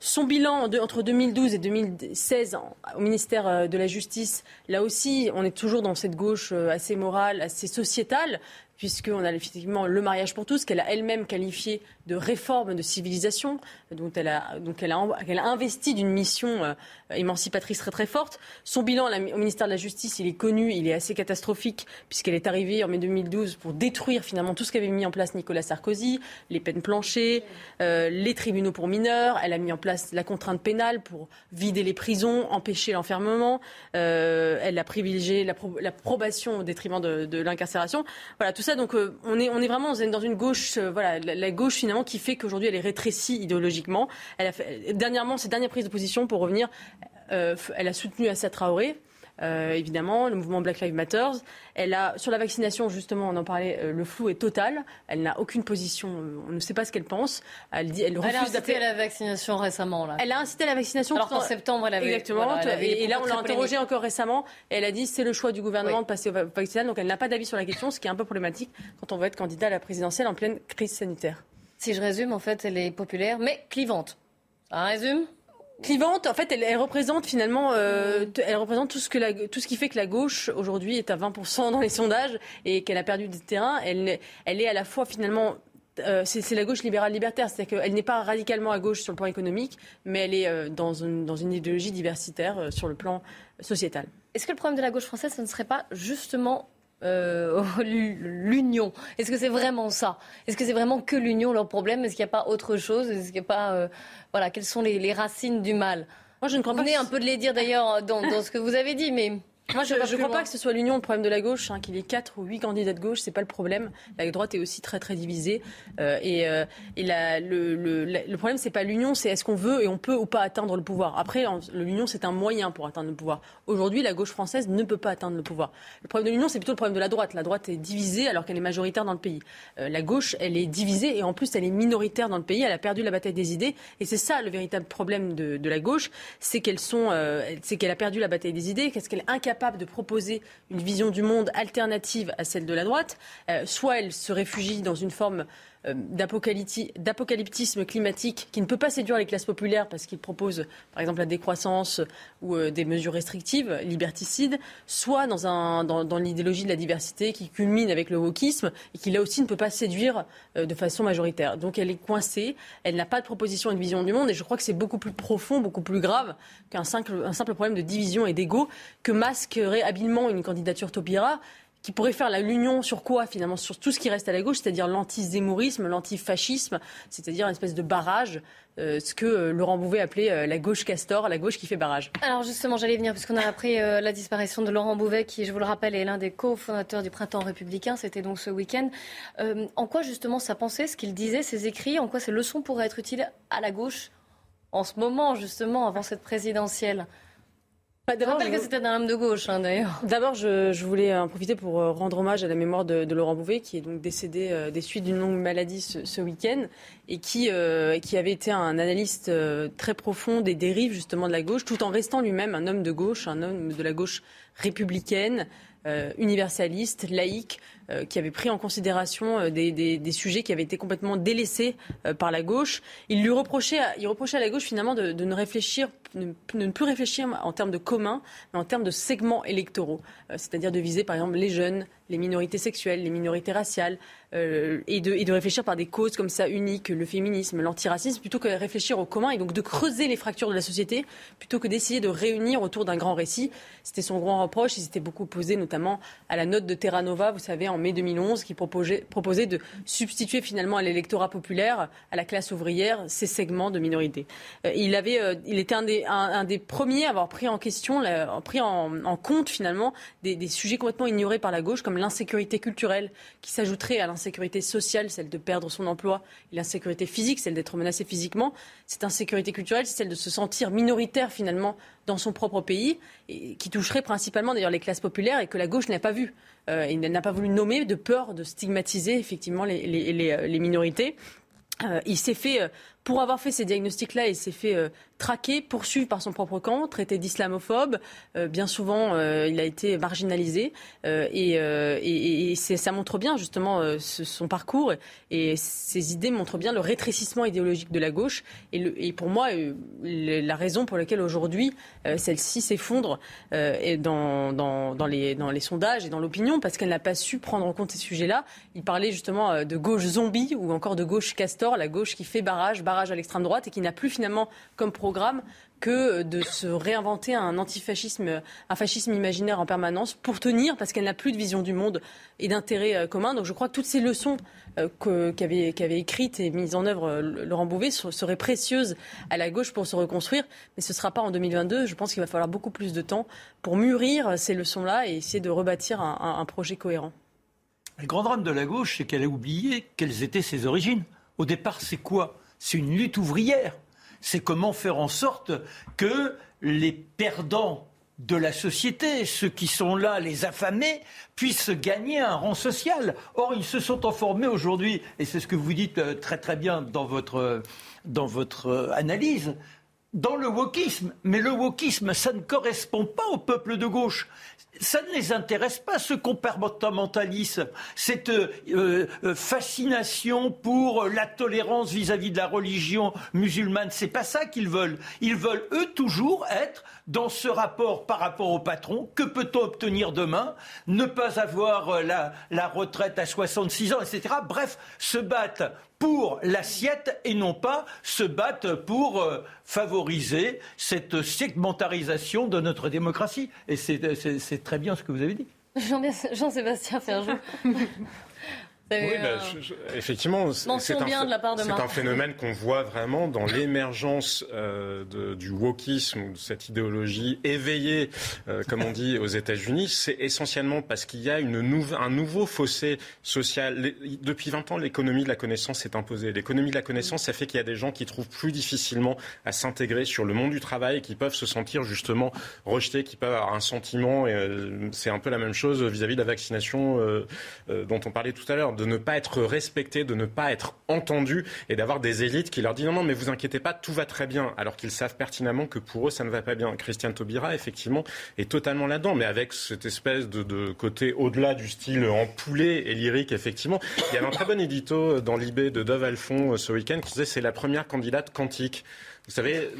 Son bilan entre 2012 et 2016 au ministère de la Justice, là aussi, on est toujours dans cette gauche assez morale, assez sociétale, puisqu'on a effectivement le mariage pour tous, qu'elle a elle-même qualifié de réforme de civilisation, dont elle a, donc elle a, elle a investi d'une mission euh, émancipatrice très très forte. Son bilan au ministère de la Justice, il est connu, il est assez catastrophique, puisqu'elle est arrivée en mai 2012 pour détruire finalement tout ce qu'avait mis en place Nicolas Sarkozy, les peines planchées, euh, les tribunaux pour mineurs, elle a mis en place la contrainte pénale pour vider les prisons, empêcher l'enfermement, euh, elle a privilégié la, probation au détriment de, de l'incarcération. Voilà, tout ça donc euh, on, est, on est vraiment dans une gauche, euh, voilà, la, gauche finalement qui fait qu'aujourd'hui elle est rétrécie idéologiquement. Elle a fait, dernièrement, ses dernières prises de position pour revenir, euh, elle a soutenu Assa Traoré. Euh, évidemment, le mouvement Black Lives Matter. Elle a, sur la vaccination, justement, on en parlait, euh, le flou est total. Elle n'a aucune position, euh, on ne sait pas ce qu'elle pense. Elle, dit, elle, refuse a incité à la vaccination récemment. Là. Elle a incité à la vaccination. Alors qu'en septembre, elle avait. Exactement. et, là, on l'a interrogée encore récemment. Et elle a dit c'est le choix du gouvernement de passer au vaccinal. Donc elle n'a pas d'avis sur la question, ce qui est un peu problématique quand on veut être candidat à la présidentielle en pleine crise sanitaire. Si je résume, en fait, elle est populaire, mais clivante. Ça résume clivante. En fait, elle, représente finalement, euh, elle représente tout ce, que tout ce qui fait que la gauche aujourd'hui est à 20% dans les sondages et qu'elle a perdu du terrain. Elle, elle est à la fois finalement euh, c'est la gauche libérale libertaire, c'est-à-dire qu'elle n'est pas radicalement à gauche sur le plan économique, mais elle est euh, dans, une, dans, une, idéologie diversitaire sur le plan sociétal. Est-ce que le problème de la gauche française, ce ne serait pas justement euh, l'union. Est-ce que c'est vraiment ça? Est-ce que c'est vraiment que l'union leur problème? Est-ce qu'il n'y a pas autre chose? Est-ce qu'il a pas euh, voilà quelles sont les, racines du mal? Moi, je ne crois vous pas. un peu de les dire d'ailleurs dans, dans ce que vous avez dit, mais moi, je ne crois pas que ce soit l'union le problème de la gauche, hein, qu'il y ait quatre ou huit candidats de gauche, c'est pas le problème. La droite est aussi très très divisée. Euh, et, euh, et la, le, le, le, problème, c'est pas l'union, c'est est-ce qu'on veut et on peut ou pas atteindre le pouvoir. Après, l'union, c'est un moyen pour atteindre le pouvoir. Aujourd'hui, la gauche française ne peut pas atteindre le pouvoir. Le problème de l'union, c'est plutôt le problème de la droite. La droite est divisée alors qu'elle est majoritaire dans le pays. Euh, la gauche, elle est divisée et en plus, elle est minoritaire dans le pays. Elle a perdu la bataille des idées. Et c'est ça le véritable problème de, de la gauche, c'est qu'elle sont, c'est qu'elle a perdu la bataille des idées, qu'est-ce qu'elle est incapable de proposer une vision du monde alternative à celle de la droite. Euh, soit elle se réfugie dans une forme d'apocalyptisme climatique qui ne peut pas séduire les classes populaires parce qu'il propose, par exemple, la décroissance ou euh, des mesures restrictives, liberticides, soit dans, l'idéologie de la diversité qui culmine avec le wokisme et qui, là aussi, ne peut pas séduire de façon majoritaire. Donc elle est coincée, elle n'a pas de proposition et de vision du monde et je crois que c'est beaucoup plus profond, beaucoup plus grave qu'un simple, problème de division et d'ego que masquerait habilement une candidature Taupira qui pourrait faire l'union sur quoi finalement Sur tout ce qui reste à la gauche, c'est-à-dire l'anti-zémourisme, l'anti-fascisme, c'est-à-dire une espèce de barrage, euh, ce que euh, Laurent Bouvet appelait euh, la gauche castor, la gauche qui fait barrage. Alors justement, j'allais venir, puisqu'on a appris la disparition de Laurent Bouvet, qui, je vous le rappelle, est l'un des cofondateurs du Printemps républicain, c'était donc ce week-end. en quoi justement sa pensée, ce qu'il disait, ses écrits, en quoi ces leçons pourraient être utiles à la gauche en ce moment, justement, avant cette présidentielle? Bah, d'abord, que c'était un homme de gauche, hein, d'ailleurs. D'abord, je, voulais en profiter pour euh, rendre hommage à la mémoire de, Laurent Bouvet, qui est donc décédé euh, des suites d'une longue maladie ce, week-end, et qui, euh, qui avait été un analyste très profond des dérives justement de la gauche, tout en restant lui-même un homme de gauche, un homme de la gauche républicaine, universaliste, laïque, qui avait pris en considération euh, des, sujets qui avaient été complètement délaissés euh, par la gauche. Il lui reprochait, à, il reprochait à la gauche finalement de, ne réfléchir, de, ne plus réfléchir en termes de commun, mais en termes de segments électoraux, c'est-à-dire de viser par exemple les jeunes, les minorités sexuelles, les minorités raciales, et, de, et de réfléchir par des causes comme ça uniques, le féminisme, l'antiracisme, plutôt que de réfléchir au commun et donc de creuser les fractures de la société, plutôt que d'essayer de réunir autour d'un grand récit. C'était son grand reproche. Il s'était beaucoup opposé notamment à la note de Terra Nova, vous savez, en mai 2011 qui proposait, proposait de substituer finalement à l'électorat populaire, à la classe ouvrière, ces segments de minorité. Euh, euh, il était un des, premiers à avoir pris en question, pris en, compte finalement des, sujets complètement ignorés par la gauche, comme l'insécurité culturelle, qui s'ajouterait à l'insécurité sociale, celle de perdre son emploi, et l'insécurité physique, celle d'être menacé physiquement. Cette insécurité culturelle, c'est celle de se sentir minoritaire finalement dans son propre pays, qui toucherait principalement d'ailleurs les classes populaires et que la gauche n'a pas vu. Euh, il n'a pas voulu nommer de peur de stigmatiser effectivement les, les, les, minorités. Euh, il s'est fait pour avoir fait ces diagnostics-là, il s'est fait traqué, poursuivi par son propre camp, traité d'islamophobe. Euh, bien souvent, euh, il a été marginalisé. Euh, et, ça montre bien justement son parcours et ses idées montrent bien le rétrécissement idéologique de la gauche. Et, pour moi, la raison pour laquelle aujourd'hui celle-ci s'effondre dans, dans, les, sondages et dans l'opinion, parce qu'elle n'a pas su prendre en compte ces sujets-là. Il parlait justement de gauche zombie ou encore de gauche castor, la gauche qui fait barrage à l'extrême droite et qui n'a plus finalement comme programme que de se réinventer un antifascisme, un fascisme imaginaire en permanence pour tenir, parce qu'elle n'a plus de vision du monde et d'intérêt euh, commun. Donc je crois que toutes ces leçons euh, qu'avait écrites et mises en œuvre euh, Laurent Bouvet seraient précieuses à la gauche pour se reconstruire, mais ce ne sera pas en 2022. Je pense qu'il va falloir beaucoup plus de temps pour mûrir ces leçons-là et essayer de rebâtir un projet cohérent. Le grand drame de la gauche, c'est qu'elle a oublié quelles étaient ses origines. Au départ, c'est quoi? C'est une lutte ouvrière c'est comment faire en sorte que les perdants de la société, ceux qui sont là, les affamés, puissent gagner un rang social. Or, ils se sont informés aujourd'hui, et c'est ce que vous dites euh, très très bien dans votre, dans votre euh, analyse, dans le wokisme. Mais le wokisme, ça ne correspond pas au peuple de gauche ça ne les intéresse pas, ce comportementalisme, cette euh, euh, fascination pour la tolérance vis-à-vis de la religion musulmane. C'est pas ça qu'ils veulent. Ils veulent, eux, toujours être dans ce rapport par rapport au patron. Que peut-on obtenir demain? Ne pas avoir euh, la, la retraite à 66 ans, etc. Bref, se battre pour l'assiette et non pas se battre pour euh, favoriser cette segmentarisation de notre démocratie. Et c'est très bien ce que vous avez dit. Jean-Sébastien Ferjou. Oui, bah, effectivement, c'est un, phénomène qu'on voit vraiment dans l'émergence euh, du wokisme, de cette idéologie éveillée, euh, comme on dit aux États-Unis. C'est essentiellement parce qu'il y a une un nouveau fossé social. depuis 20 ans, l'économie de la connaissance s'est imposée. L'économie de la connaissance, ça fait qu'il y a des gens qui trouvent plus difficilement à s'intégrer sur le monde du travail et qui peuvent se sentir justement rejetés, qui peuvent avoir un sentiment. Euh, c'est un peu la même chose vis-à-vis de la vaccination dont on parlait tout à l'heure de ne pas être respecté, de ne pas être entendu et d'avoir des élites qui leur disent non, non, mais vous inquiétez pas, tout va très bien, alors qu'ils savent pertinemment que pour eux, ça ne va pas bien. Christiane Taubira, effectivement, est totalement là-dedans, mais avec cette espèce de, côté au-delà du style en poulet et lyrique, effectivement. Il y avait un très bon édito dans l'IB de Dove Alphon euh, ce week-end qui disait c'est la première candidate quantique. Vous savez,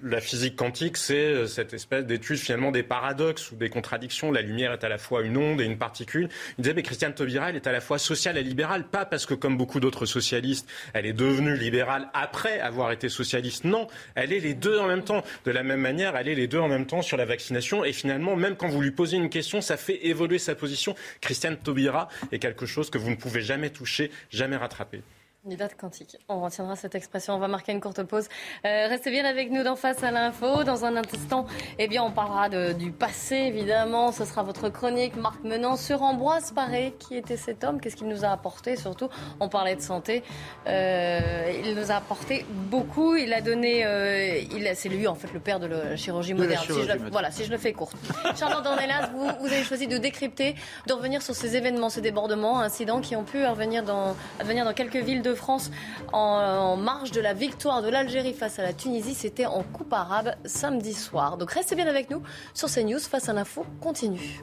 la physique quantique, c'est euh, cette espèce d'étude finalement des paradoxes ou des contradictions. La lumière est à la fois une onde et une particule. Il disait, mais Christiane Taubira, elle est à la fois sociale et libérale, pas parce que comme beaucoup d'autres socialistes, elle est devenue libérale après avoir été socialiste. Non, elle est les deux en même temps. De la même manière, elle est les deux en même temps sur la vaccination. Et finalement, même quand vous lui posez une question, ça fait évoluer sa position. Christiane Taubira est quelque chose que vous ne pouvez jamais toucher, jamais rattraper. Candidate quantique. On retiendra cette expression. On va marquer une courte pause. Euh, restez bien avec nous dans Face à l'info. Dans un instant, eh bien, on parlera du passé, évidemment. Ce sera votre chronique. Marc Menant sur Ambroise Paré. Qui était cet homme? Qu'est-ce qu'il nous a apporté Surtout, on parlait de santé. Euh, il nous a apporté beaucoup. Il a donné. Euh, c'est lui, en fait, le père de la chirurgie moderne. si je voilà, si je le fais courte. Charlotte Dornelas, vous, vous avez choisi de décrypter, de revenir sur ces événements, ces débordements, incidents qui ont pu advenir dans, advenir dans quelques villes de France en, marge de la victoire de l'Algérie face à la Tunisie. C'était en Coupe arabe samedi soir. Donc restez bien avec nous sur CNews. Face à l'info continue.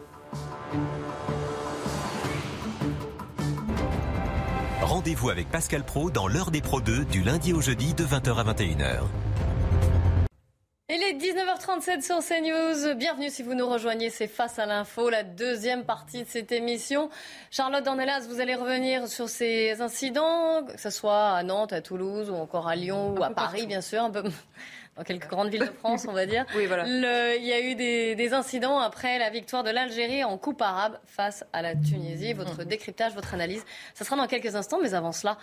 Rendez-vous avec Pascal Pro dans l'heure des Pro 2 du lundi au jeudi de 20h à 21h. Il est 19h37 sur CNews. Bienvenue si vous nous rejoignez. C'est Face à l'info, la deuxième partie de cette émission. Charlotte Dornelas, vous allez revenir sur ces incidents, que ce soit à Nantes, à Toulouse ou encore à Lyon ou à Paris, bien sûr, un peu dans quelques grandes villes de France, on va dire. oui, voilà. il y a eu des, incidents après la victoire de l'Algérie en Coupe arabe face à la Tunisie. Votre mmh. décryptage, votre analyse, ça sera dans quelques instants, mais avant cela,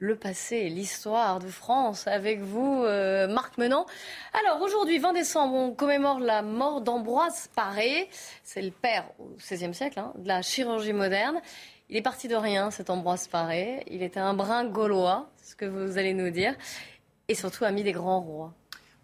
le passé, l'histoire de France avec vous, euh, Marc Menant. Alors aujourd'hui, 20 décembre, on commémore la mort d'Ambroise Paré. C'est le père au XVIe siècle hein, de la chirurgie moderne. Il est parti de rien, cet Ambroise Paré. Il était un brin gaulois, ce que vous allez nous dire, et surtout ami des grands rois.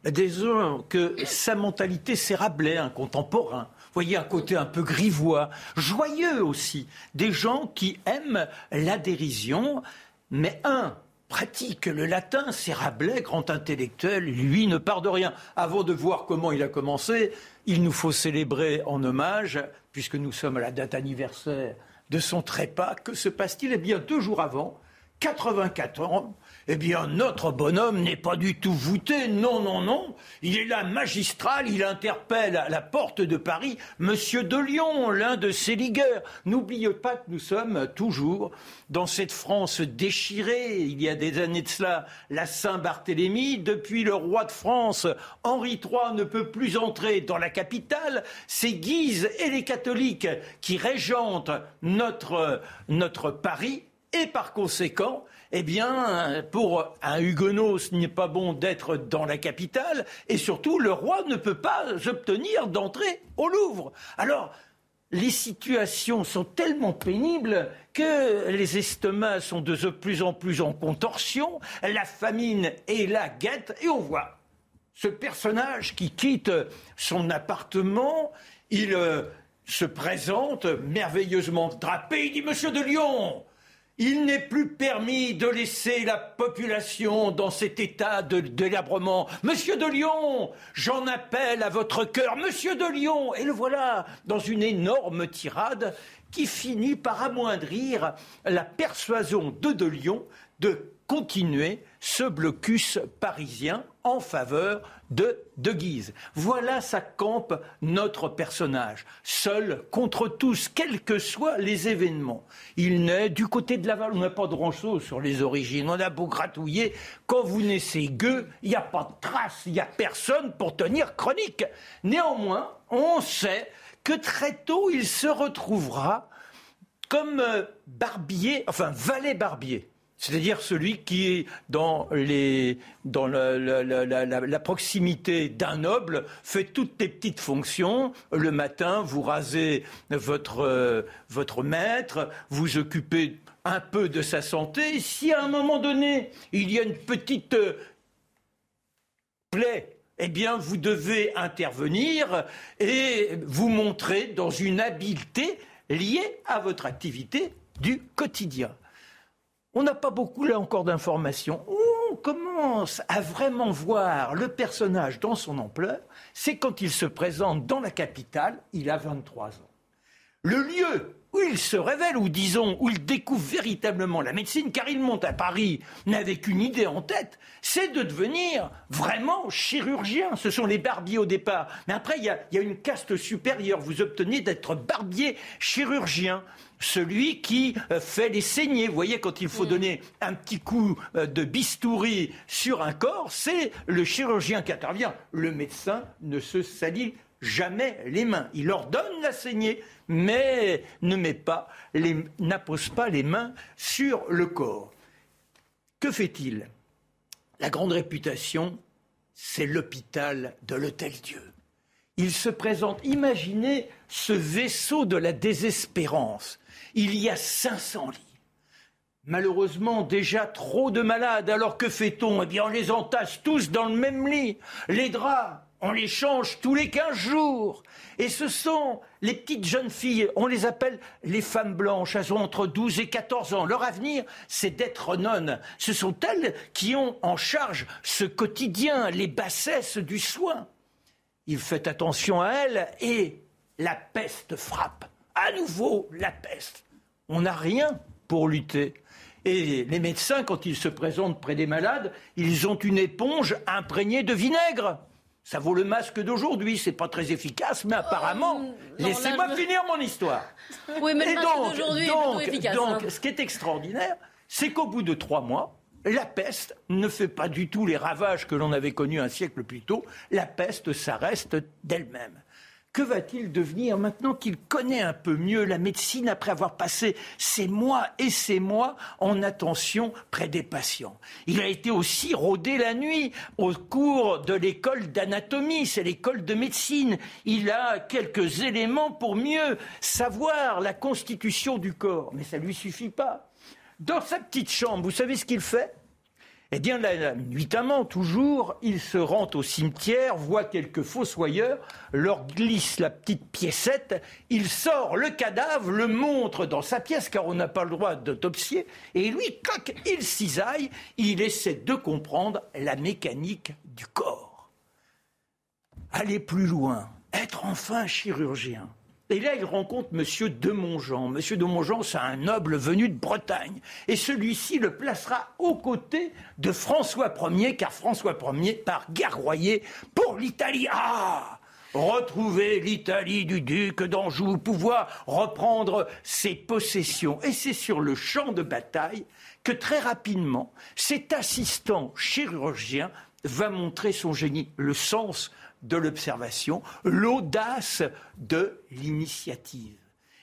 Disons que sa mentalité, c'est Rabelais, un contemporain voyez un côté un peu grivois, joyeux aussi, des gens qui aiment la dérision, mais un, pratique. Le latin, c'est Rabelais, grand intellectuel, lui ne part de rien. Avant de voir comment il a commencé, il nous faut célébrer en hommage, puisque nous sommes à la date anniversaire de son trépas. Que se passe-t-il? Eh bien, deux jours avant, 84 ans, eh bien, notre bonhomme n'est pas du tout voûté. Non, non, non. Il est là magistral. Il interpelle à la porte de Paris Monsieur de Lyon, l'un de ses ligueurs. N'oubliez pas que nous sommes toujours dans cette France déchirée. Il y a des années de cela, la Saint-Barthélemy. Depuis le roi de France, Henri III ne peut plus entrer dans la capitale. C'est Guise et les catholiques qui régentent notre, notre Paris. Et par conséquent, eh bien, pour un huguenot, ce n'est pas bon d'être dans la capitale, et surtout, le roi ne peut pas obtenir d'entrée au Louvre. Alors, les situations sont tellement pénibles que les estomacs sont de plus en plus en contorsion, la famine est la guette, et on voit ce personnage qui quitte son appartement, il euh, se présente merveilleusement drapé, il dit Monsieur de Lyon, il n'est plus permis de laisser la population dans cet état de délabrement. Monsieur de Lyon, j'en appelle à votre cœur, Monsieur de Lyon. Et le voilà dans une énorme tirade qui finit par amoindrir la persuasion de De Lyon de continuer ce blocus parisien en faveur de De Guise. Voilà ça campe notre personnage, seul contre tous, quels que soient les événements. Il naît du côté de Laval, on n'a pas de grand-chose sur les origines, on a beau gratouiller, quand vous naissez gueux, il n'y a pas de trace, il n'y a personne pour tenir chronique. Néanmoins, on sait que très tôt, il se retrouvera comme euh, barbier, enfin valet barbier c'est-à-dire celui qui est dans, la, proximité d'un noble, fait toutes les petites fonctions. Le matin, vous rasez votre, votre maître, vous occupez un peu de sa santé. Si à un moment donné, il y a une petite plaie, eh bien, vous devez intervenir et vous montrer dans une habileté liée à votre activité du quotidien. On n'a pas beaucoup là encore d'informations. On commence à vraiment voir le personnage dans son ampleur, c'est quand il se présente dans la capitale, il a 23 ans. Le lieu où il se révèle, ou disons, où il découvre véritablement la médecine, car il monte à Paris n'avait qu'une idée en tête, c'est de devenir vraiment chirurgien. Ce sont les barbiers au départ. Mais après, il y a, y a une caste supérieure. Vous obtenez d'être barbier chirurgien celui qui euh, fait les saignées. Vous voyez, quand il faut mm. donner un petit coup euh, de bistouri sur un corps, c'est le chirurgien qui intervient. Le médecin ne se salit jamais les mains. Il ordonne la saignée, mais ne met pas n'appose pas les mains sur le corps. Que fait-il? La grande réputation, c'est l'hôpital de l'Hôtel Dieu. Il se présente, imaginez ce vaisseau de la désespérance il y a 500 lits. Malheureusement, déjà trop de malades. Alors que fait-on? Eh bien, on les entasse tous dans le même lit. Les draps, on les change tous les 15 jours. Et ce sont les petites jeunes filles, on les appelle les femmes blanches, elles ont entre 12 et 14 ans. Leur avenir, c'est d'être nonnes. Ce sont elles qui ont en charge ce quotidien, les bassesses du soin. Il fait attention à elles et la peste frappe. À nouveau, la peste on n'a rien pour lutter. Et les médecins, quand ils se présentent près des malades, ils ont une éponge imprégnée de vinaigre. Ça vaut le masque d'aujourd'hui, c'est pas très efficace, mais apparemment, oh, laissez-moi finir mon histoire. Oui, mais le masque d'aujourd'hui est plutôt efficace. Donc, hein. ce qui est extraordinaire, c'est qu'au bout de trois mois, la peste ne fait pas du tout les ravages que l'on avait connus un siècle plus tôt. La peste, ça reste d'elle-même. Que va-t-il devenir maintenant qu'il connaît un peu mieux la médecine après avoir passé ces mois et ces mois en attention près des patients? Il a été aussi rodé la nuit au cours de l'école d'anatomie, c'est l'école de médecine. Il a quelques éléments pour mieux savoir la constitution du corps, mais ça ne lui suffit pas. Dans sa petite chambre, vous savez ce qu'il fait? Eh bien, nuitamment, toujours, il se rend au cimetière, voit quelques fossoyeurs, leur glisse la petite piécette, il sort le cadavre, le montre dans sa pièce, car on n'a pas le droit d'autopsier, et lui, coq, il cisaille, il essaie de comprendre la mécanique du corps. Aller plus loin, être enfin chirurgien. Et là, il rencontre M. de Montjean. M. de Montjean, c'est un noble venu de Bretagne. Et celui-ci le placera aux côtés de François Ier, car François Ier part guerroyer pour l'Italie. Ah Retrouver l'Italie du duc d'Anjou, pouvoir reprendre ses possessions. Et c'est sur le champ de bataille que très rapidement, cet assistant chirurgien va montrer son génie, le sens de l'observation, l'audace de l'initiative.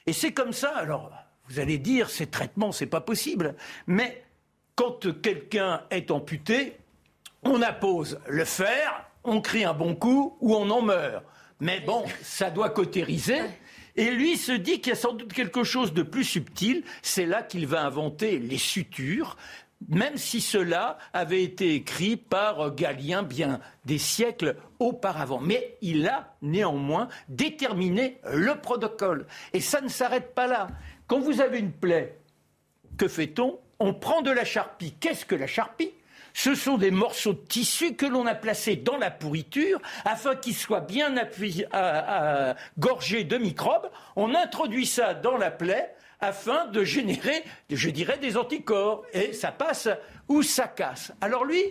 Et c'est comme ça, alors vous allez dire, ces traitements, c'est pas possible, mais quand quelqu'un est amputé, on appose le fer, on crie un bon coup ou on en meurt. Mais bon, ça doit cautériser. Et lui se dit qu'il y a sans doute quelque chose de plus subtil. C'est là qu'il va inventer les sutures, même si cela avait été écrit par Galien bien des siècles auparavant. Mais il a néanmoins déterminé le protocole. Et ça ne s'arrête pas là. Quand vous avez une plaie, que fait-on? On prend de la charpie. Qu'est-ce que la charpie? Ce sont des morceaux de tissu que l'on a placés dans la pourriture afin qu'ils soient bien gorgés de microbes. On introduit ça dans la plaie afin de générer, je dirais, des anticorps. Et ça passe ou ça casse. Alors lui,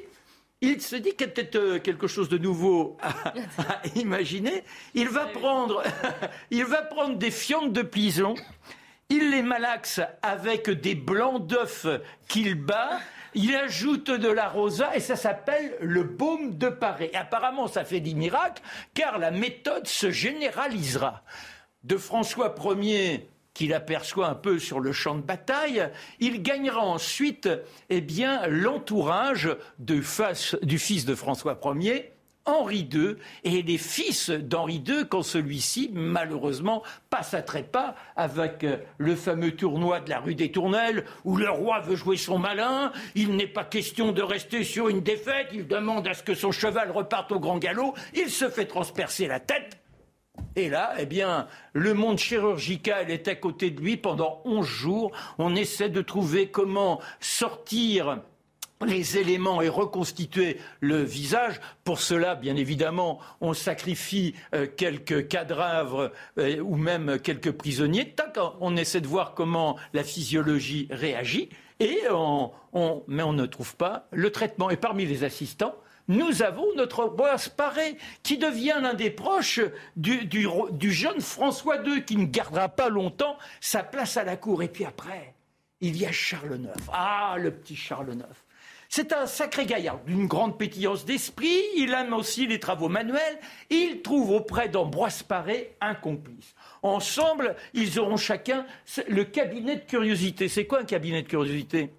il se dit qu'il y a peut-être euh, quelque chose de nouveau à, imaginer. Il va, prendre, il va prendre des fientes de pison, il les malaxe avec des blancs d'œufs qu'il bat, il ajoute de la rosa et ça s'appelle le baume de Paris. Et apparemment, ça fait des miracles car la méthode se généralisera. De François Ier qu'il aperçoit un peu sur le champ de bataille, il gagnera ensuite eh bien, l'entourage du fils de François Ier, Henri II, et les fils d'Henri II quand celui-ci, malheureusement, passe à trépas avec euh, le fameux tournoi de la rue des Tournelles, où le roi veut jouer son malin, il n'est pas question de rester sur une défaite, il demande à ce que son cheval reparte au grand galop, il se fait transpercer la tête, et là, eh bien, le monde chirurgical est à côté de lui pendant 11 jours. On essaie de trouver comment sortir les éléments et reconstituer le visage. Pour cela, bien évidemment, on sacrifie euh, quelques cadavres euh, ou même quelques prisonniers. on essaie de voir comment la physiologie réagit. Et mais on ne trouve pas le traitement. Et parmi les assistants, nous avons notre Boas Paré, qui devient l'un des proches du, jeune François II, qui ne gardera pas longtemps sa place à la cour. Et puis après, il y a Charles IX. Ah, le petit Charles IX. C'est un sacré gaillard, d'une grande pétillance d'esprit. Il aime aussi les travaux manuels. Il trouve auprès d'Ambroise Paré un complice. Ensemble, ils auront chacun le cabinet de curiosité. C'est quoi un cabinet de curiosité?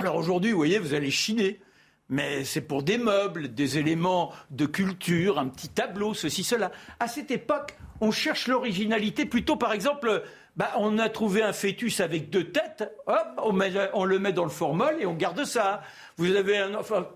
Alors aujourd'hui, vous voyez, vous allez chiner mais c'est pour des meubles, des éléments de culture, un petit tableau, ceci, cela. À cette époque, on cherche l'originalité plutôt, par exemple, bah, on a trouvé un fœtus avec deux têtes, hop, on, le met dans le formol et on garde ça. Vous avez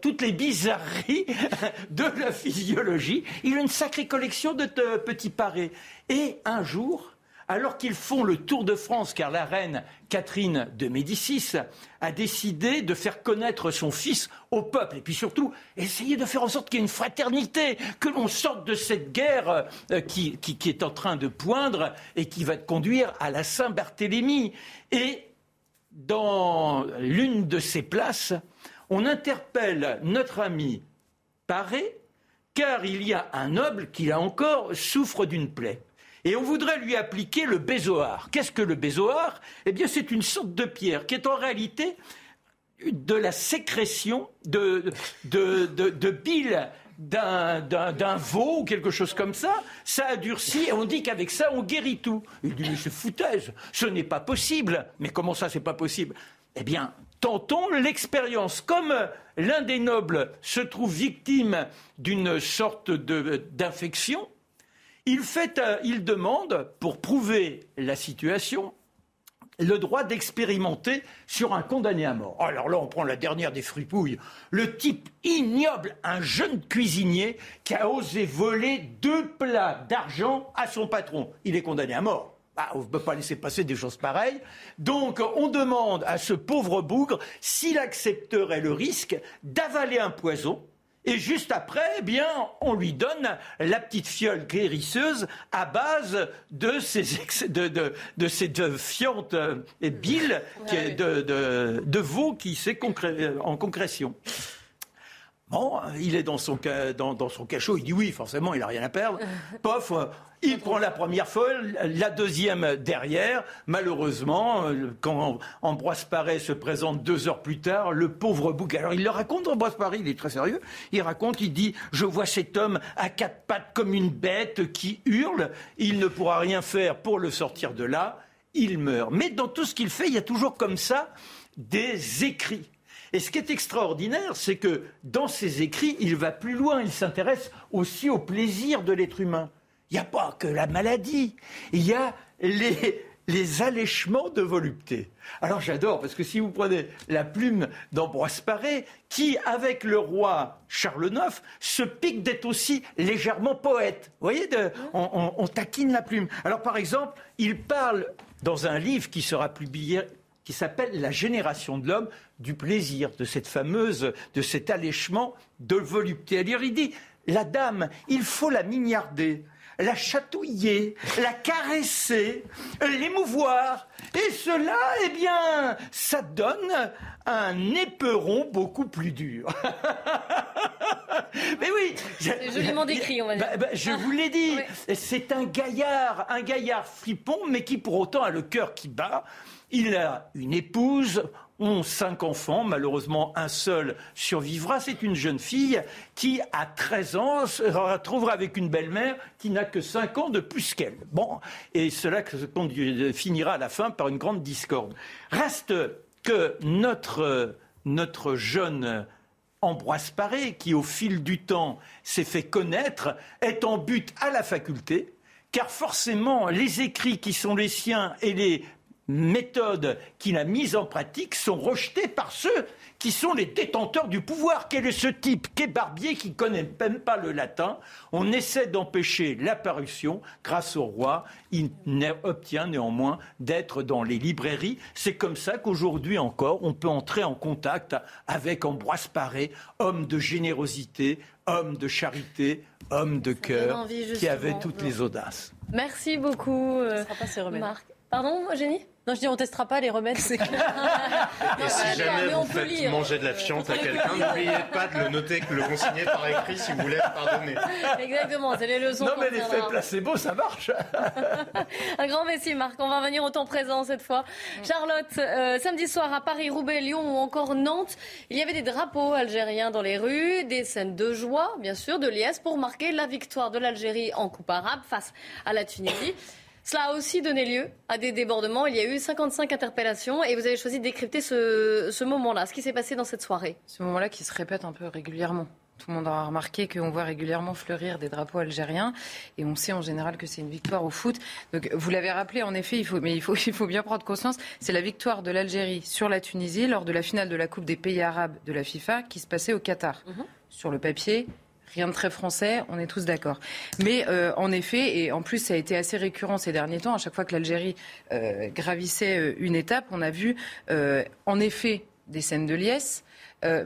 toutes les bizarreries de la physiologie. Il a une sacrée collection de petits parés. Et un jour, alors qu'ils font le tour de France, car la reine Catherine de Médicis a décidé de faire connaître son fils au peuple, et puis surtout essayer de faire en sorte qu'il y ait une fraternité, que l'on sorte de cette guerre euh, qui, est en train de poindre et qui va conduire à la Saint-Barthélemy. Et dans l'une de ces places, on interpelle notre ami Paré, car il y a un noble qui, là encore, souffre d'une plaie. Et on voudrait lui appliquer le bézoar. Qu'est-ce que le bézoar? Eh bien, c'est une sorte de pierre qui est en réalité de la sécrétion de, de, bile d'un veau ou quelque chose comme ça, ça a durci et on dit qu'avec ça on guérit tout. Il dit mais c'est foutaise, ce n'est pas possible. Mais comment ça c'est pas possible? Eh bien, tentons l'expérience. Comme l'un des nobles se trouve victime d'une sorte d'infection, il, fait, il demande, pour prouver la situation, le droit d'expérimenter sur un condamné à mort. Alors là, on prend la dernière des fripouilles. Le type ignoble, un jeune cuisinier qui a osé voler deux plats d'argent à son patron. Il est condamné à mort. Ah, on ne peut pas laisser passer des choses pareilles. Donc, on demande à ce pauvre bougre s'il accepterait le risque d'avaler un poison et juste après, eh bien, on lui donne la petite fiole guérisseuse à base de ces, de, de, de ces fientes et billes de, de, de veau qui s'est en concrétion. Bon, il est dans son, dans, dans son cachot, il dit oui, forcément, il n'a rien à perdre. Pof, il prend la première folle, la deuxième derrière. Malheureusement, quand Ambroise Paré se présente deux heures plus tard, le pauvre bouc. Alors il le raconte, Ambroise Paré, il est très sérieux. Il raconte, il dit Je vois cet homme à quatre pattes comme une bête qui hurle. Il ne pourra rien faire pour le sortir de là. Il meurt. Mais dans tout ce qu'il fait, il y a toujours comme ça des écrits. Et ce qui est extraordinaire, c'est que dans ses écrits, il va plus loin. Il s'intéresse aussi au plaisir de l'être humain. Il n'y a pas que la maladie, il y a les, les allèchements de volupté. Alors j'adore, parce que si vous prenez la plume d'Ambroise Paré, qui, avec le roi Charles IX, se pique d'être aussi légèrement poète. Vous voyez, on, on, taquine la plume. Alors par exemple, il parle dans un livre qui sera publié, qui s'appelle La génération de l'homme, du plaisir, de cette fameuse, de cet allèchement de volupté. Alors il dit, la dame, il faut la mignarder la chatouiller, la caresser, l'émouvoir. Et cela, eh bien, ça donne un éperon beaucoup plus dur. Mais oui, c'est joliment décrit, on va dire. Bah, bah, je vous l'ai dit, c'est un gaillard, un gaillard fripon, mais qui pour autant a le cœur qui bat. Il a une épouse, ont cinq enfants. Malheureusement, un seul survivra. C'est une jeune fille qui, à 13 ans, se retrouvera avec une belle-mère qui n'a que 5 ans de plus qu'elle. Bon, et cela finira à la fin par une grande discorde. Reste que notre, notre jeune Ambroise Paré, qui au fil du temps s'est fait connaître, est en but à la faculté, car forcément les écrits qui sont les siens et les méthodes qu'il a mises en pratique sont rejetées par ceux qui sont les détenteurs du pouvoir. Quel est ce type Qu'est Barbier qui connaît même pas le latin On essaie d'empêcher l'apparition grâce au roi. Il obtient néanmoins d'être dans les librairies. C'est comme ça qu'aujourd'hui encore, on peut entrer en contact avec Ambroise Paré, homme de générosité, homme de charité, homme de cœur, qui avait toutes les audaces. Merci beaucoup, euh, Marc. Pardon, Eugénie? Non, je dis on testera pas les remèdes. C'est... Et si jamais vous faites manger de la fiente à quelqu'un, n'oubliez pas de le noter, de le consigner par écrit si vous voulez pardonner. Exactement, c'est les leçons. Non mais l'effet placebo, ça marche. Un grand merci Marc. On va revenir au temps présent cette fois. Charlotte, euh, samedi soir à Paris, Roubaix, Lyon ou encore Nantes, il y avait des drapeaux algériens dans les rues, des scènes de joie, bien sûr, de liesse pour marquer la victoire de l'Algérie en Coupe arabe face à la Tunisie. Cela a aussi donné lieu à des débordements. Il y a eu 55 interpellations et vous avez choisi de décrypter ce, moment-là, ce qui s'est passé dans cette soirée. Ce moment-là qui se répète un peu régulièrement. Tout le monde aura remarqué qu'on voit régulièrement fleurir des drapeaux algériens et on sait en général que c'est une victoire au foot. Donc vous l'avez rappelé en effet, il faut, mais il faut, il faut bien prendre conscience, c'est la victoire de l'Algérie sur la Tunisie lors de la finale de la Coupe des pays arabes de la FIFA qui se passait au Qatar. Mhm. Sur le papier, Rien de très français, on est tous d'accord. Mais euh, en effet, et en plus ça a été assez récurrent ces derniers temps, à chaque fois que l'Algérie euh, gravissait euh, une étape, on a vu en effet des scènes de liesse,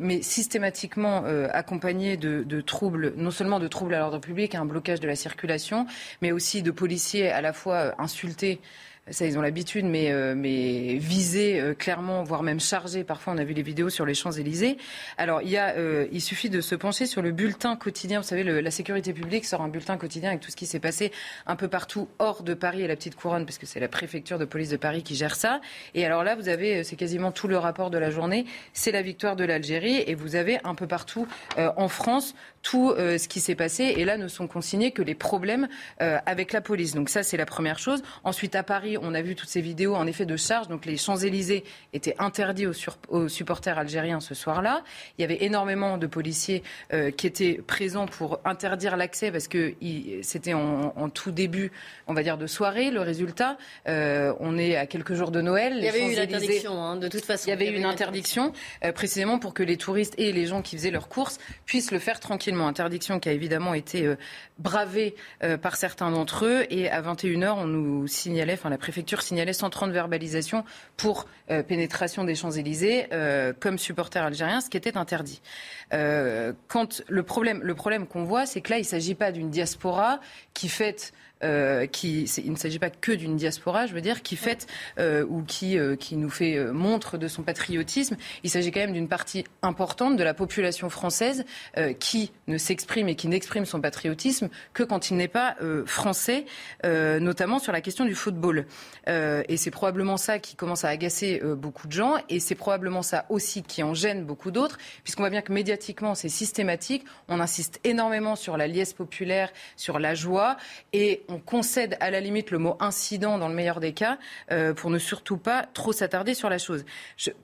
mais systématiquement accompagnées de, de, troubles, non seulement de troubles à l'ordre public, un blocage de la circulation, mais aussi de policiers à la fois insultés ça ils ont l'habitude, mais, euh, mais visés euh, clairement, voire même chargés. Parfois, on a vu les vidéos sur les Champs-Élysées. Alors, il, y a, euh, il suffit de se pencher sur le bulletin quotidien. Vous savez, la sécurité publique sort un bulletin quotidien avec tout ce qui s'est passé un peu partout hors de Paris et la Petite Couronne, parce que c'est la préfecture de police de Paris qui gère ça. Et alors là, vous avez, c'est quasiment tout le rapport de la journée. C'est la victoire de de l'Algérie et vous avez un peu partout en France tout ce qui s'est passé. Et là, ne sont consignés que les problèmes avec la police. Donc ça, c'est la première chose. Ensuite, à Paris, on a vu toutes ces vidéos en effet de charge. Donc les Champs-Élysées étaient interdits aux, supporters algériens ce soir-là. Il y avait énormément de policiers qui étaient présents pour interdire l'accès parce que c'était en, en, tout début, on va dire, de soirée. Le résultat, on est à quelques jours de Noël. Il y avait eu une interdiction, hein, de toute façon. Il y avait, eu une interdiction, euh, précisément pour que les touristes et les gens qui faisaient leurs courses puissent le faire tranquillement. Interdiction qui a évidemment été euh, bravée euh, par certains d'entre eux. Et à 21h, on nous signalait, enfin la préfecture signalait 130 verbalisations pour pénétration des Champs-Élysées comme supporters algériens, ce qui était interdit. quand le problème, le problème qu'on voit, c'est que là, il ne s'agit pas d'une diaspora qui fête euh, qui, il ne s'agit pas que d'une diaspora, je veux dire, qui fête euh, ou qui, euh, qui nous fait montre de son patriotisme. Il s'agit quand même d'une partie importante de la population française qui ne s'exprime et qui n'exprime son patriotisme que quand il n'est pas français, notamment sur la question du football. et c'est probablement ça qui commence à agacer beaucoup de gens et c'est probablement ça aussi qui en gêne beaucoup d'autres, puisqu'on voit bien que médiatiquement c'est systématique. On insiste énormément sur la liesse populaire, sur la joie et on concède à la limite le mot incident dans le meilleur des cas euh, pour ne surtout pas trop s'attarder sur la chose.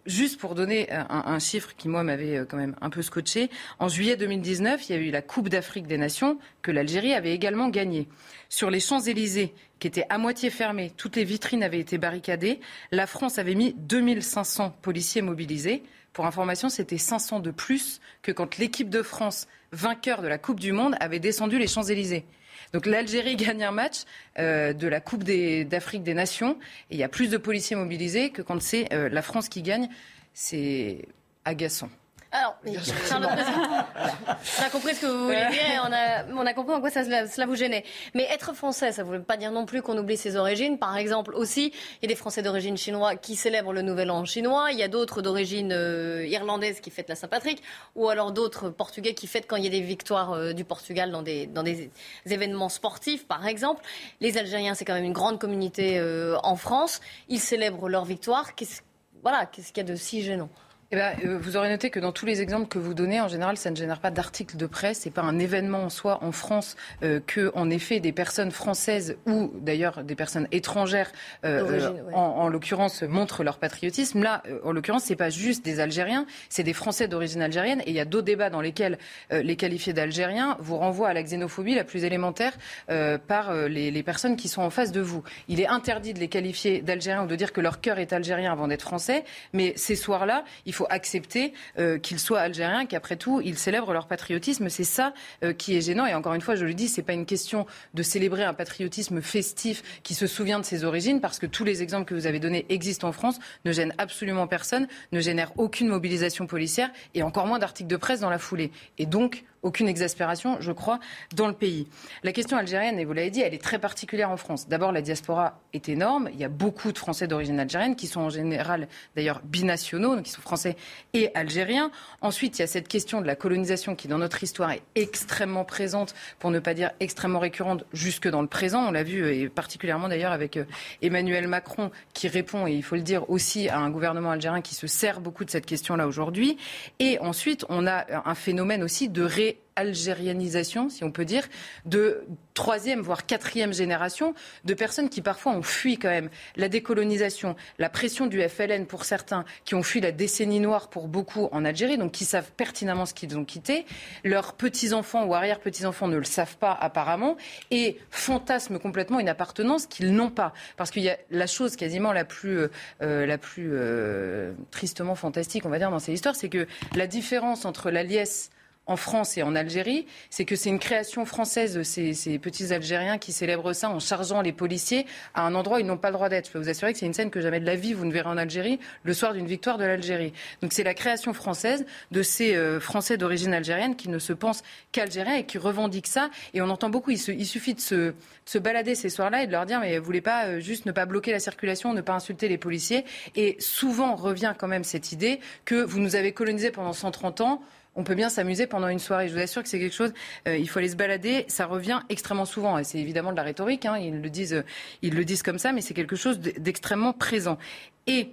juste pour donner un, chiffre qui, moi, m'avait euh, quand même un peu scotché, en juillet 2019, il y a eu la Coupe d'Afrique des Nations que l'Algérie avait également gagnée. Sur les Champs-Élysées, qui étaient à moitié fermés, toutes les vitrines avaient été barricadées, la France avait mis 2500 policiers mobilisés. Pour information, c'était 500 de plus que quand l'équipe de France, vainqueur de la Coupe du Monde, avait descendu les Champs-Élysées. Donc l'Algérie gagne un match euh, de la Coupe d'Afrique des, Nations et il y a plus de policiers mobilisés que quand c'est euh, la France qui gagne. C'est agaçant. Alors, on a compris ce que vous vouliez dire on a, on a compris en quoi ça, cela vous gênait. Mais être français, ça ne veut pas dire non plus qu'on oublie ses origines. Par exemple, aussi, il y a des Français d'origine chinoise qui célèbrent le Nouvel An chinois. Il y a d'autres d'origine euh, irlandaise qui fêtent la Saint-Patrick. Ou alors d'autres Portugais qui fêtent quand il y a des victoires euh, du Portugal dans des, dans des événements sportifs, par exemple. Les Algériens, c'est quand même une grande communauté euh, en France. Ils célèbrent leur victoire. Qu'est-ce, voilà, qu'est-ce qu'il y a de si gênant? Eh ben, euh, vous aurez noté que dans tous les exemples que vous donnez, en général, ça ne génère pas d'articles de presse. C'est pas un événement en soi en France euh, que, en effet, des personnes françaises ou d'ailleurs des personnes étrangères, euh, en, l'occurrence, montrent leur patriotisme. Là, en l'occurrence, c'est pas juste des Algériens, c'est des Français d'origine algérienne. Et il y a d'autres débats dans lesquels les qualifiés d'Algériens vous renvoient à la xénophobie la plus élémentaire par les, les, personnes qui sont en face de vous. Il est interdit de les qualifier d'Algériens ou de dire que leur cœur est algérien avant d'être français. Mais ces soirs-là, il faut accepter euh, qu'ils soient algériens, qu'après tout, ils célèbrent leur patriotisme. C'est ça euh, qui est gênant. Et encore une fois, je le dis, c'est pas une question de célébrer un patriotisme festif qui se souvient de ses origines, parce que tous les exemples que vous avez donnés existent en France, ne gênent absolument personne, ne génèrent aucune mobilisation policière et encore moins d'articles de presse dans la foulée. Et donc, aucune exaspération, je crois, dans le pays. La question algérienne, et vous l'avez dit, elle est très particulière en France. D'abord, la diaspora est énorme. Il y a beaucoup de Français d'origine algérienne qui sont en général d'ailleurs binationaux, donc qui sont français et algériens. Ensuite, il y a cette question de la colonisation qui, dans notre histoire, est extrêmement présente, pour ne pas dire extrêmement récurrente, jusque dans le présent. On l'a vu, et particulièrement d'ailleurs avec euh, Emmanuel Macron, qui répond, et il faut le dire aussi, à un gouvernement algérien qui se sert beaucoup de cette question-là aujourd'hui. Et ensuite, on a un phénomène aussi de ré algérianisation, si on peut dire, de troisième, voire quatrième génération de personnes qui parfois ont fui quand même la décolonisation, la pression du FLN pour certains, qui ont fui la décennie noire pour beaucoup en Algérie, donc qui savent pertinemment ce qu'ils ont quitté. Leurs petits-enfants ou arrière-petits-enfants ne le savent pas apparemment et fantasment complètement une appartenance qu'ils n'ont pas. Parce qu'il y a la chose quasiment la plus, euh, euh, la plus euh, tristement fantastique, on va dire, dans ces histoires, c'est que la différence entre la liesse en France et en Algérie, c'est que c'est une création française, ces, ces petits Algériens qui célèbrent ça en chargeant les policiers à un endroit où ils n'ont pas le droit d'être. Je peux vous assurer que c'est une scène que jamais de la vie vous ne verrez en Algérie le soir d'une victoire de l'Algérie. Donc c'est la création française de ces euh, Français d'origine algérienne qui ne se pensent qu'algériens et qui revendiquent ça. Et on entend beaucoup, il, suffit de se, se, balader ces soirs-là et de leur dire mais vous voulez pas euh, juste ne pas bloquer la circulation, ne pas insulter les policiers? Et souvent revient quand même cette idée que vous nous avez colonisés pendant 130 ans on peut bien s'amuser pendant une soirée. Je vous assure que c'est quelque chose, euh, il faut aller se balader, ça revient extrêmement souvent. Et c'est évidemment de la rhétorique, hein, ils, le disent, ils le disent comme ça, mais c'est quelque chose d'extrêmement présent. Et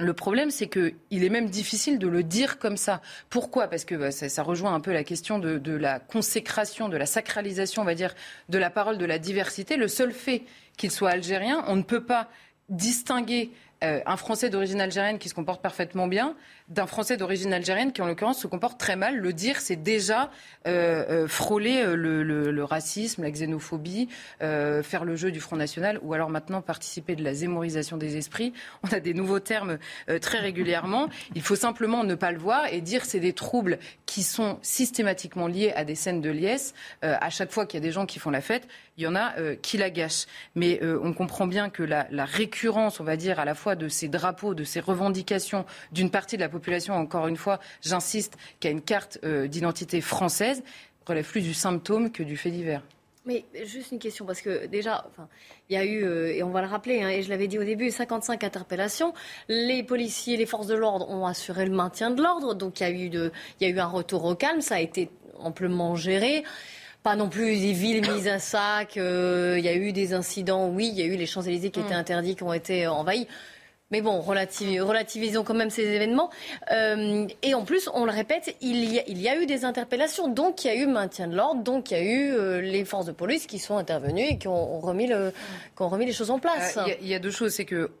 Le problème, c'est qu'il est même difficile de le dire comme ça. Pourquoi? Parce que bah, ça, rejoint un peu la question de, de, la consécration, de la sacralisation, on va dire, de la parole de la diversité. Le seul fait qu'il soit algérien, on ne peut pas distinguer euh, un Français d'origine algérienne qui se comporte parfaitement bien d'un Français d'origine algérienne qui, en l'occurrence, se comporte très mal. Le dire, c'est déjà euh, euh, frôler le, racisme, la xénophobie, faire le jeu du Front National, ou alors maintenant participer de la zémorisation des esprits. On a des nouveaux termes très régulièrement. Il faut simplement ne pas le voir et dire c'est des troubles qui sont systématiquement liés à des scènes de liesse. à chaque fois qu'il y a des gens qui font la fête, il y en a qui la gâchent. Mais on comprend bien que la, la récurrence, on va dire, à la fois de ces drapeaux, de ces revendications d'une partie de la population, encore une fois, j'insiste, qui a une carte euh, d'identité française, relève plus du symptôme que du fait divers. Mais juste une question, parce que déjà, enfin, il y a eu, euh, et on va le rappeler, hein, et je l'avais dit au début, 55 interpellations. Les policiers, les forces de l'ordre ont assuré le maintien de l'ordre, donc il y, a eu de, il y a eu un retour au calme, ça a été amplement géré pas non plus des villes mises à sac. Euh, il y a eu des incidents, oui, il y a eu les Champs-Élysées qui étaient mm. interdits, qui ont été envahis. Mais bon, relativisons quand même ces événements. Euh, et en plus, on le répète, il y, a, eu des interpellations, donc il y a eu maintien de l'ordre, donc il y a eu euh, les forces de police qui sont intervenues et qui ont, remis, les choses en place. Euh, il y, a deux choses, c'est que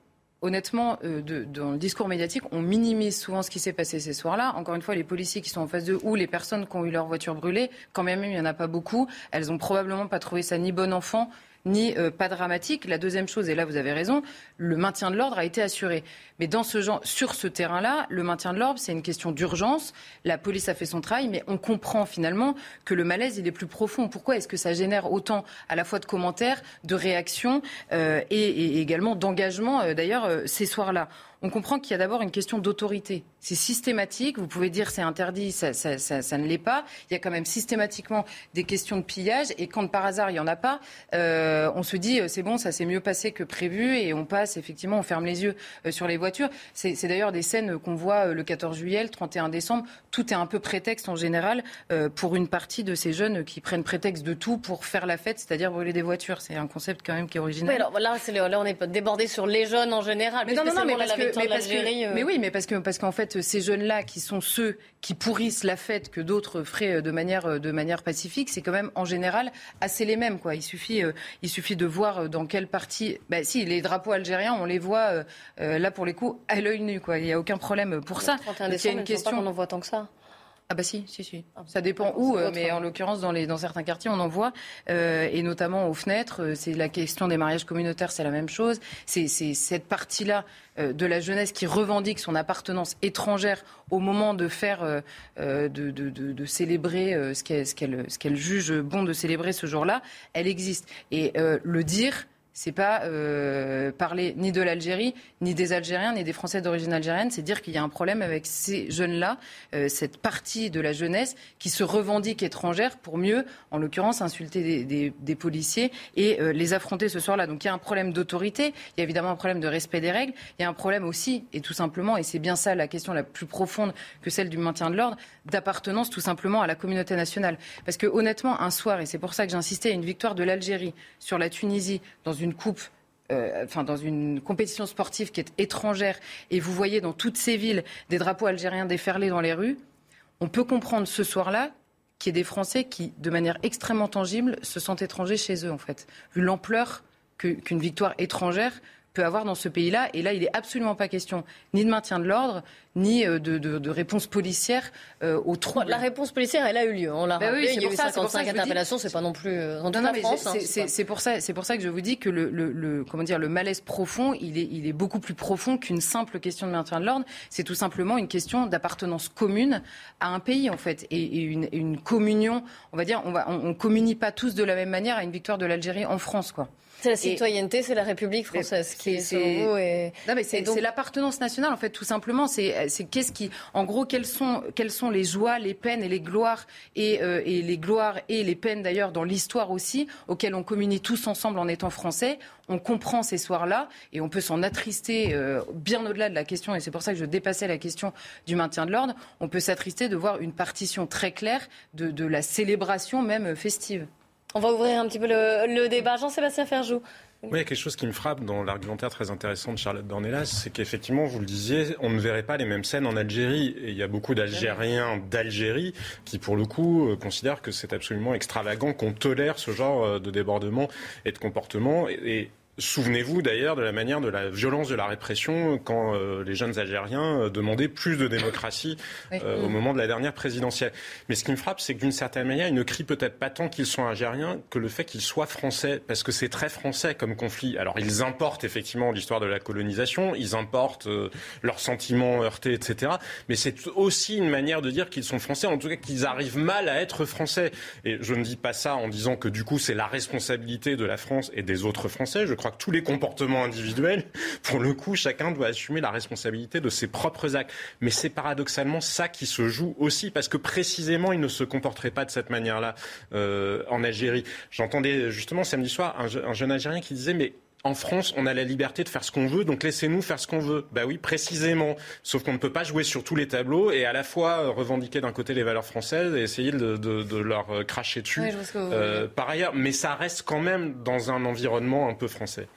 honnêtement, dans le discours médiatique, on minimise souvent ce qui s'est passé ces soirs-là. Encore une fois, les policiers qui sont en face d'eux ou les personnes qui ont eu leur voiture brûlée, quand même, il n'y en a pas beaucoup. Elles ont probablement pas trouvé ça ni bon enfant, ni euh, pas dramatique. La deuxième chose, et là vous avez raison, le maintien de l'ordre a été assuré. Mais dans ce genre, sur ce terrain-là, le maintien de l'ordre, c'est une question d'urgence. La police a fait son travail, mais on comprend finalement que le malaise, il est plus profond. Pourquoi est-ce que ça génère autant à la fois de commentaires, de réactions euh, et, également d'engagement, euh, d'ailleurs, ces soirs-là? On comprend qu'il y a d'abord une question d'autorité. C'est systématique. Vous pouvez dire c'est interdit, ça, ne l'est pas. Il y a quand même systématiquement des questions de pillage. Et quand par hasard il n'y en a pas, euh, on se dit c'est bon, ça s'est mieux passé que prévu. Et on passe effectivement, on ferme les yeux euh, sur les voitures. C'est d'ailleurs des scènes qu'on voit euh, le 14 juillet, le 31 décembre. Tout est un peu prétexte en général pour une partie de ces jeunes qui prennent prétexte de tout pour faire la fête, c'est-à-dire brûler des voitures. C'est un concept quand même qui est original. alors, là, là, on est débordé sur les jeunes en général. Mais non, non, non, mais euh. mais, oui, mais parce que parce qu'en fait, ces jeunes-là, qui sont ceux qui pourrissent la fête que d'autres feraient euh, de manière euh, de manière pacifique, c'est quand même en général assez les mêmes. Quoi. Il suffit il suffit de voir dans quelle partie. Bah, si les drapeaux algériens, on les voit là pour les coups à l'œil nu. Quoi. Il n'y a aucun problème pour ça. il y a une question. on en voit tant que ça. Ah bah si, si, si. Ah, ça dépend où, euh, mais en l'occurrence dans, les, dans certains quartiers on en voit, euh, et notamment aux fenêtres. Euh, c'est la question des mariages communautaires, c'est la même chose. C'est cette partie-là de la jeunesse qui revendique son appartenance étrangère au moment de faire, de, de, de, célébrer ce qu'elle ce qu'elle juge bon de célébrer ce jour-là. Elle existe. Et le dire c'est pas euh, parler ni de l'Algérie, ni des Algériens, ni des Français d'origine algérienne. C'est dire qu'il y a un problème avec ces jeunes-là, euh, cette partie de la jeunesse qui se revendique étrangère pour mieux, en l'occurrence, insulter des, policiers et euh, les affronter ce soir-là. Donc il y a un problème d'autorité, il y a évidemment un problème de respect des règles, il y a un problème aussi, et tout simplement, et c'est bien ça la question la plus profonde que celle du maintien de l'ordre, d'appartenance tout simplement à la communauté nationale. Parce que honnêtement, un soir, et c'est pour ça que j'insistais, une victoire de l'Algérie sur la Tunisie dans une coupe euh, enfin dans une compétition sportive qui est étrangère, et vous voyez dans toutes ces villes des drapeaux algériens déferlés dans les rues, on peut comprendre ce soir-là qu'il y ait des Français qui, de manière extrêmement tangible, se sentent étrangers chez eux, en fait, vu l'ampleur qu'une victoire étrangère peut avoir dans ce pays-là. Et là, il n'est absolument pas question ni de maintien de l'ordre, ni euh, de, de, de réponse policière euh, aux troubles. La réponse policière, elle a eu lieu. On l'a bah rappelé. il y a eu 55 interpellations. C'est pas non plus euh, dans toute la France. Hein, c'est pour ça. C'est pour ça que je vous dis que le, le, le, comment dire le malaise profond, il est, il est beaucoup plus profond qu'une simple question de maintien de l'ordre. C'est tout simplement une question d'appartenance commune à un pays en fait et, et une, une, communion. On va dire, on va, on, on communie pas tous de la même manière à une victoire de l'Algérie en France, quoi. C'est la citoyenneté, c'est la République française qui est. Non, mais c'est l'appartenance nationale, en fait, tout simplement. C'est qu'est-ce qui, en gros, quelles sont, quelles sont les joies, les peines et les gloires et, euh, et les gloires et les peines d'ailleurs dans l'histoire aussi, auxquelles on communie tous ensemble en étant français. On comprend ces soirs-là et on peut s'en attrister euh, bien au-delà de la question. Et c'est pour ça que je dépassais la question du maintien de l'ordre. On peut s'attrister de voir une partition très claire de, de la célébration même festive. On va ouvrir un petit peu le, débat. Jean-Sébastien Ferjou, Oui, il y a quelque chose qui me frappe dans l'argumentaire très intéressant de Charlotte Dornelas, c'est qu'effectivement, vous le disiez, on ne verrait pas les mêmes scènes en Algérie. Et il y a beaucoup d'Algériens d'Algérie qui, pour le coup, euh, considèrent que c'est absolument extravagant qu'on tolère ce genre euh, de débordement et de comportement. et Souvenez-vous d'ailleurs de la manière de la violence de la répression quand euh, les jeunes Algériens euh, demandaient plus de démocratie euh, au moment de la dernière présidentielle. Mais ce qui me frappe, c'est que d'une certaine manière, ils ne crient peut-être pas tant qu'ils sont Algériens que le fait qu'ils soient français, parce que c'est très français comme conflit. Alors ils importent effectivement l'histoire de la colonisation, ils importent leurs sentiments heurtés, etc. Mais c'est aussi une manière de dire qu'ils sont français, en tout cas qu'ils arrivent mal à être français. Et je ne dis pas ça en disant que du coup c'est la responsabilité de la France et des autres Français. Je crois que tous les comportements individuels, pour le coup, chacun doit assumer la responsabilité de ses propres actes. Mais c'est paradoxalement ça qui se joue aussi, parce que précisément, il ne se comporterait pas de cette manière-là euh, en Algérie. J'entendais justement samedi soir un, un jeune Algérien qui disait, mais en France, on a la liberté de faire ce qu'on veut, donc laissez-nous faire ce qu'on veut. Bah oui, précisément. Sauf qu'on ne peut pas jouer sur tous les tableaux et à la fois euh, revendiquer d'un côté les valeurs françaises et essayer de, leur euh, cracher dessus euh, par ailleurs. Mais ça reste quand même dans un environnement un peu français.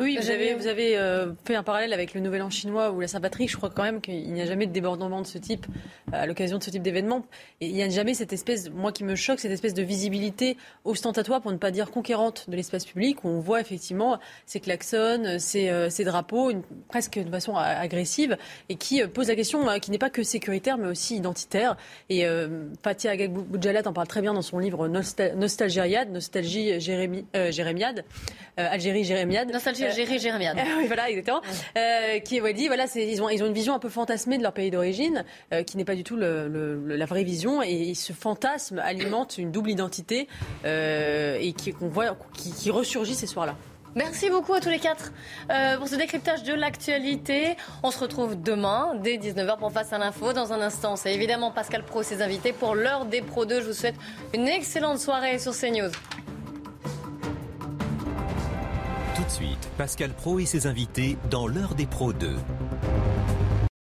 Oui, vous avez, vous avez euh, fait un parallèle avec le Nouvel An chinois ou la Saint-Patrick. Je crois quand même qu'il n'y a jamais de débordement de ce type à l'occasion de ce type d'événement. Et il n'y a jamais cette espèce, moi qui me choque, cette espèce de visibilité ostentatoire, pour ne pas dire conquérante de l'espace public, où on voit effectivement ces klaxons, ces, euh, ces drapeaux, une, presque de façon agressive, et qui euh, pose la question, qui n'est pas que sécuritaire, mais aussi identitaire. Et Fatia Agag Boudjalat en parle très bien dans son livre Nostalgériade, Nostalgie Jérémiade, Algérie Jérémiade. Nostalgie Géry Jérémiade. oui, voilà, exactement. Euh, qui dit, voilà, ils ont, ils ont une vision un peu fantasmée de leur pays d'origine, euh, qui n'est pas du tout le, la vraie vision, et ce fantasme alimente une double identité euh, et qui, qu'on voit, qui, qui ressurgit ces soirs-là. Merci beaucoup à tous les quatre euh, pour ce décryptage de l'actualité. On se retrouve demain dès 19h pour Face à l'info. Dans un instant, c'est évidemment Pascal Pro ses invités pour l'heure des Pro 2. Je vous souhaite une excellente soirée sur CNews suite, Pascal Pro et ses invités dans l'heure des Pro 2.